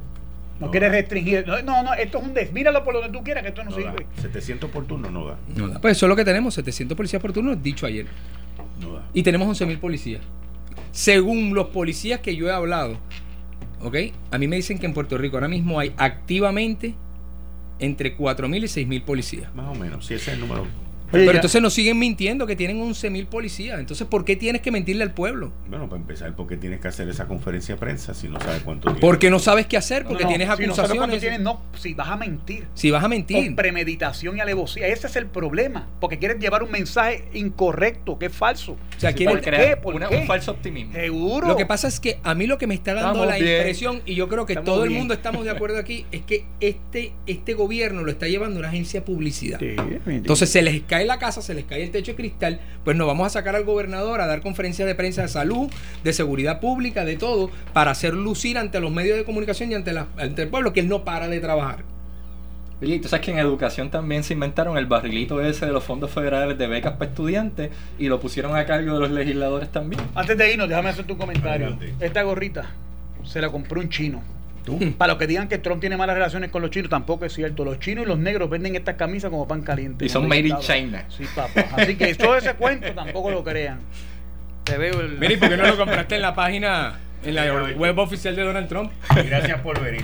No, No. quiere restringir. No, no, no, esto es un des. Míralo por donde tú quieras, que esto no, No da. sirve. 700 por turno no da. No da. Pues eso es lo que tenemos, 700 policías por turno, dicho ayer. No da. Y tenemos 11.000 policías. Según los policías que yo he hablado, ¿ok? A mí me dicen que en Puerto Rico ahora mismo hay activamente entre 4.000 y 6.000 policías. Más o menos, si ese es el número Oye, Pero ya- entonces nos siguen mintiendo que tienen 11.000 policías. Entonces, ¿por qué tienes que mentirle al pueblo? Bueno, para empezar, ¿por qué tienes que hacer esa conferencia de prensa si no sabes cuánto tiene? Porque no sabes qué hacer, porque No, no, tienes si no sabes cuánto acusaciones. tienes, no, si vas a mentir. Si vas a Con mentir. premeditación y alevosía. Ese es el problema. Porque quieres llevar un mensaje incorrecto, que es falso. O sea, Sí, quieren por ¿Por crear qué? ¿Por una- qué? un falso optimismo. Seguro. Lo que pasa es que a mí lo que me está dando Estamos la bien. impresión, y yo creo que Estamos todo el mundo estamos de acuerdo aquí, es que este, este gobierno lo está llevando una agencia de publicidad. Sí, Entonces se les cae la casa, se les cae el techo de cristal, pues nos vamos a sacar al gobernador a dar conferencias de prensa de salud, de seguridad pública, de todo, para hacer lucir ante los medios de comunicación y ante, la- ante el pueblo que él no para de trabajar. Oye, y tú sabes que en educación también se inventaron el barrilito ese de los fondos federales de becas para estudiantes y lo pusieron a cargo de los legisladores también. Antes de irnos, déjame hacerte un comentario. Adelante. Esta gorrita se la compró un chino. ¿Tú? Para los que digan que Trump tiene malas relaciones con los chinos, tampoco es cierto. Los chinos y los negros venden estas camisas como pan caliente. Y son made in. China. Sí, papá. Así que todo ese cuento tampoco lo crean. Te veo el. Mira, ¿y por qué no lo compraste en la página, en la web oficial de Donald Trump? Gracias por venir.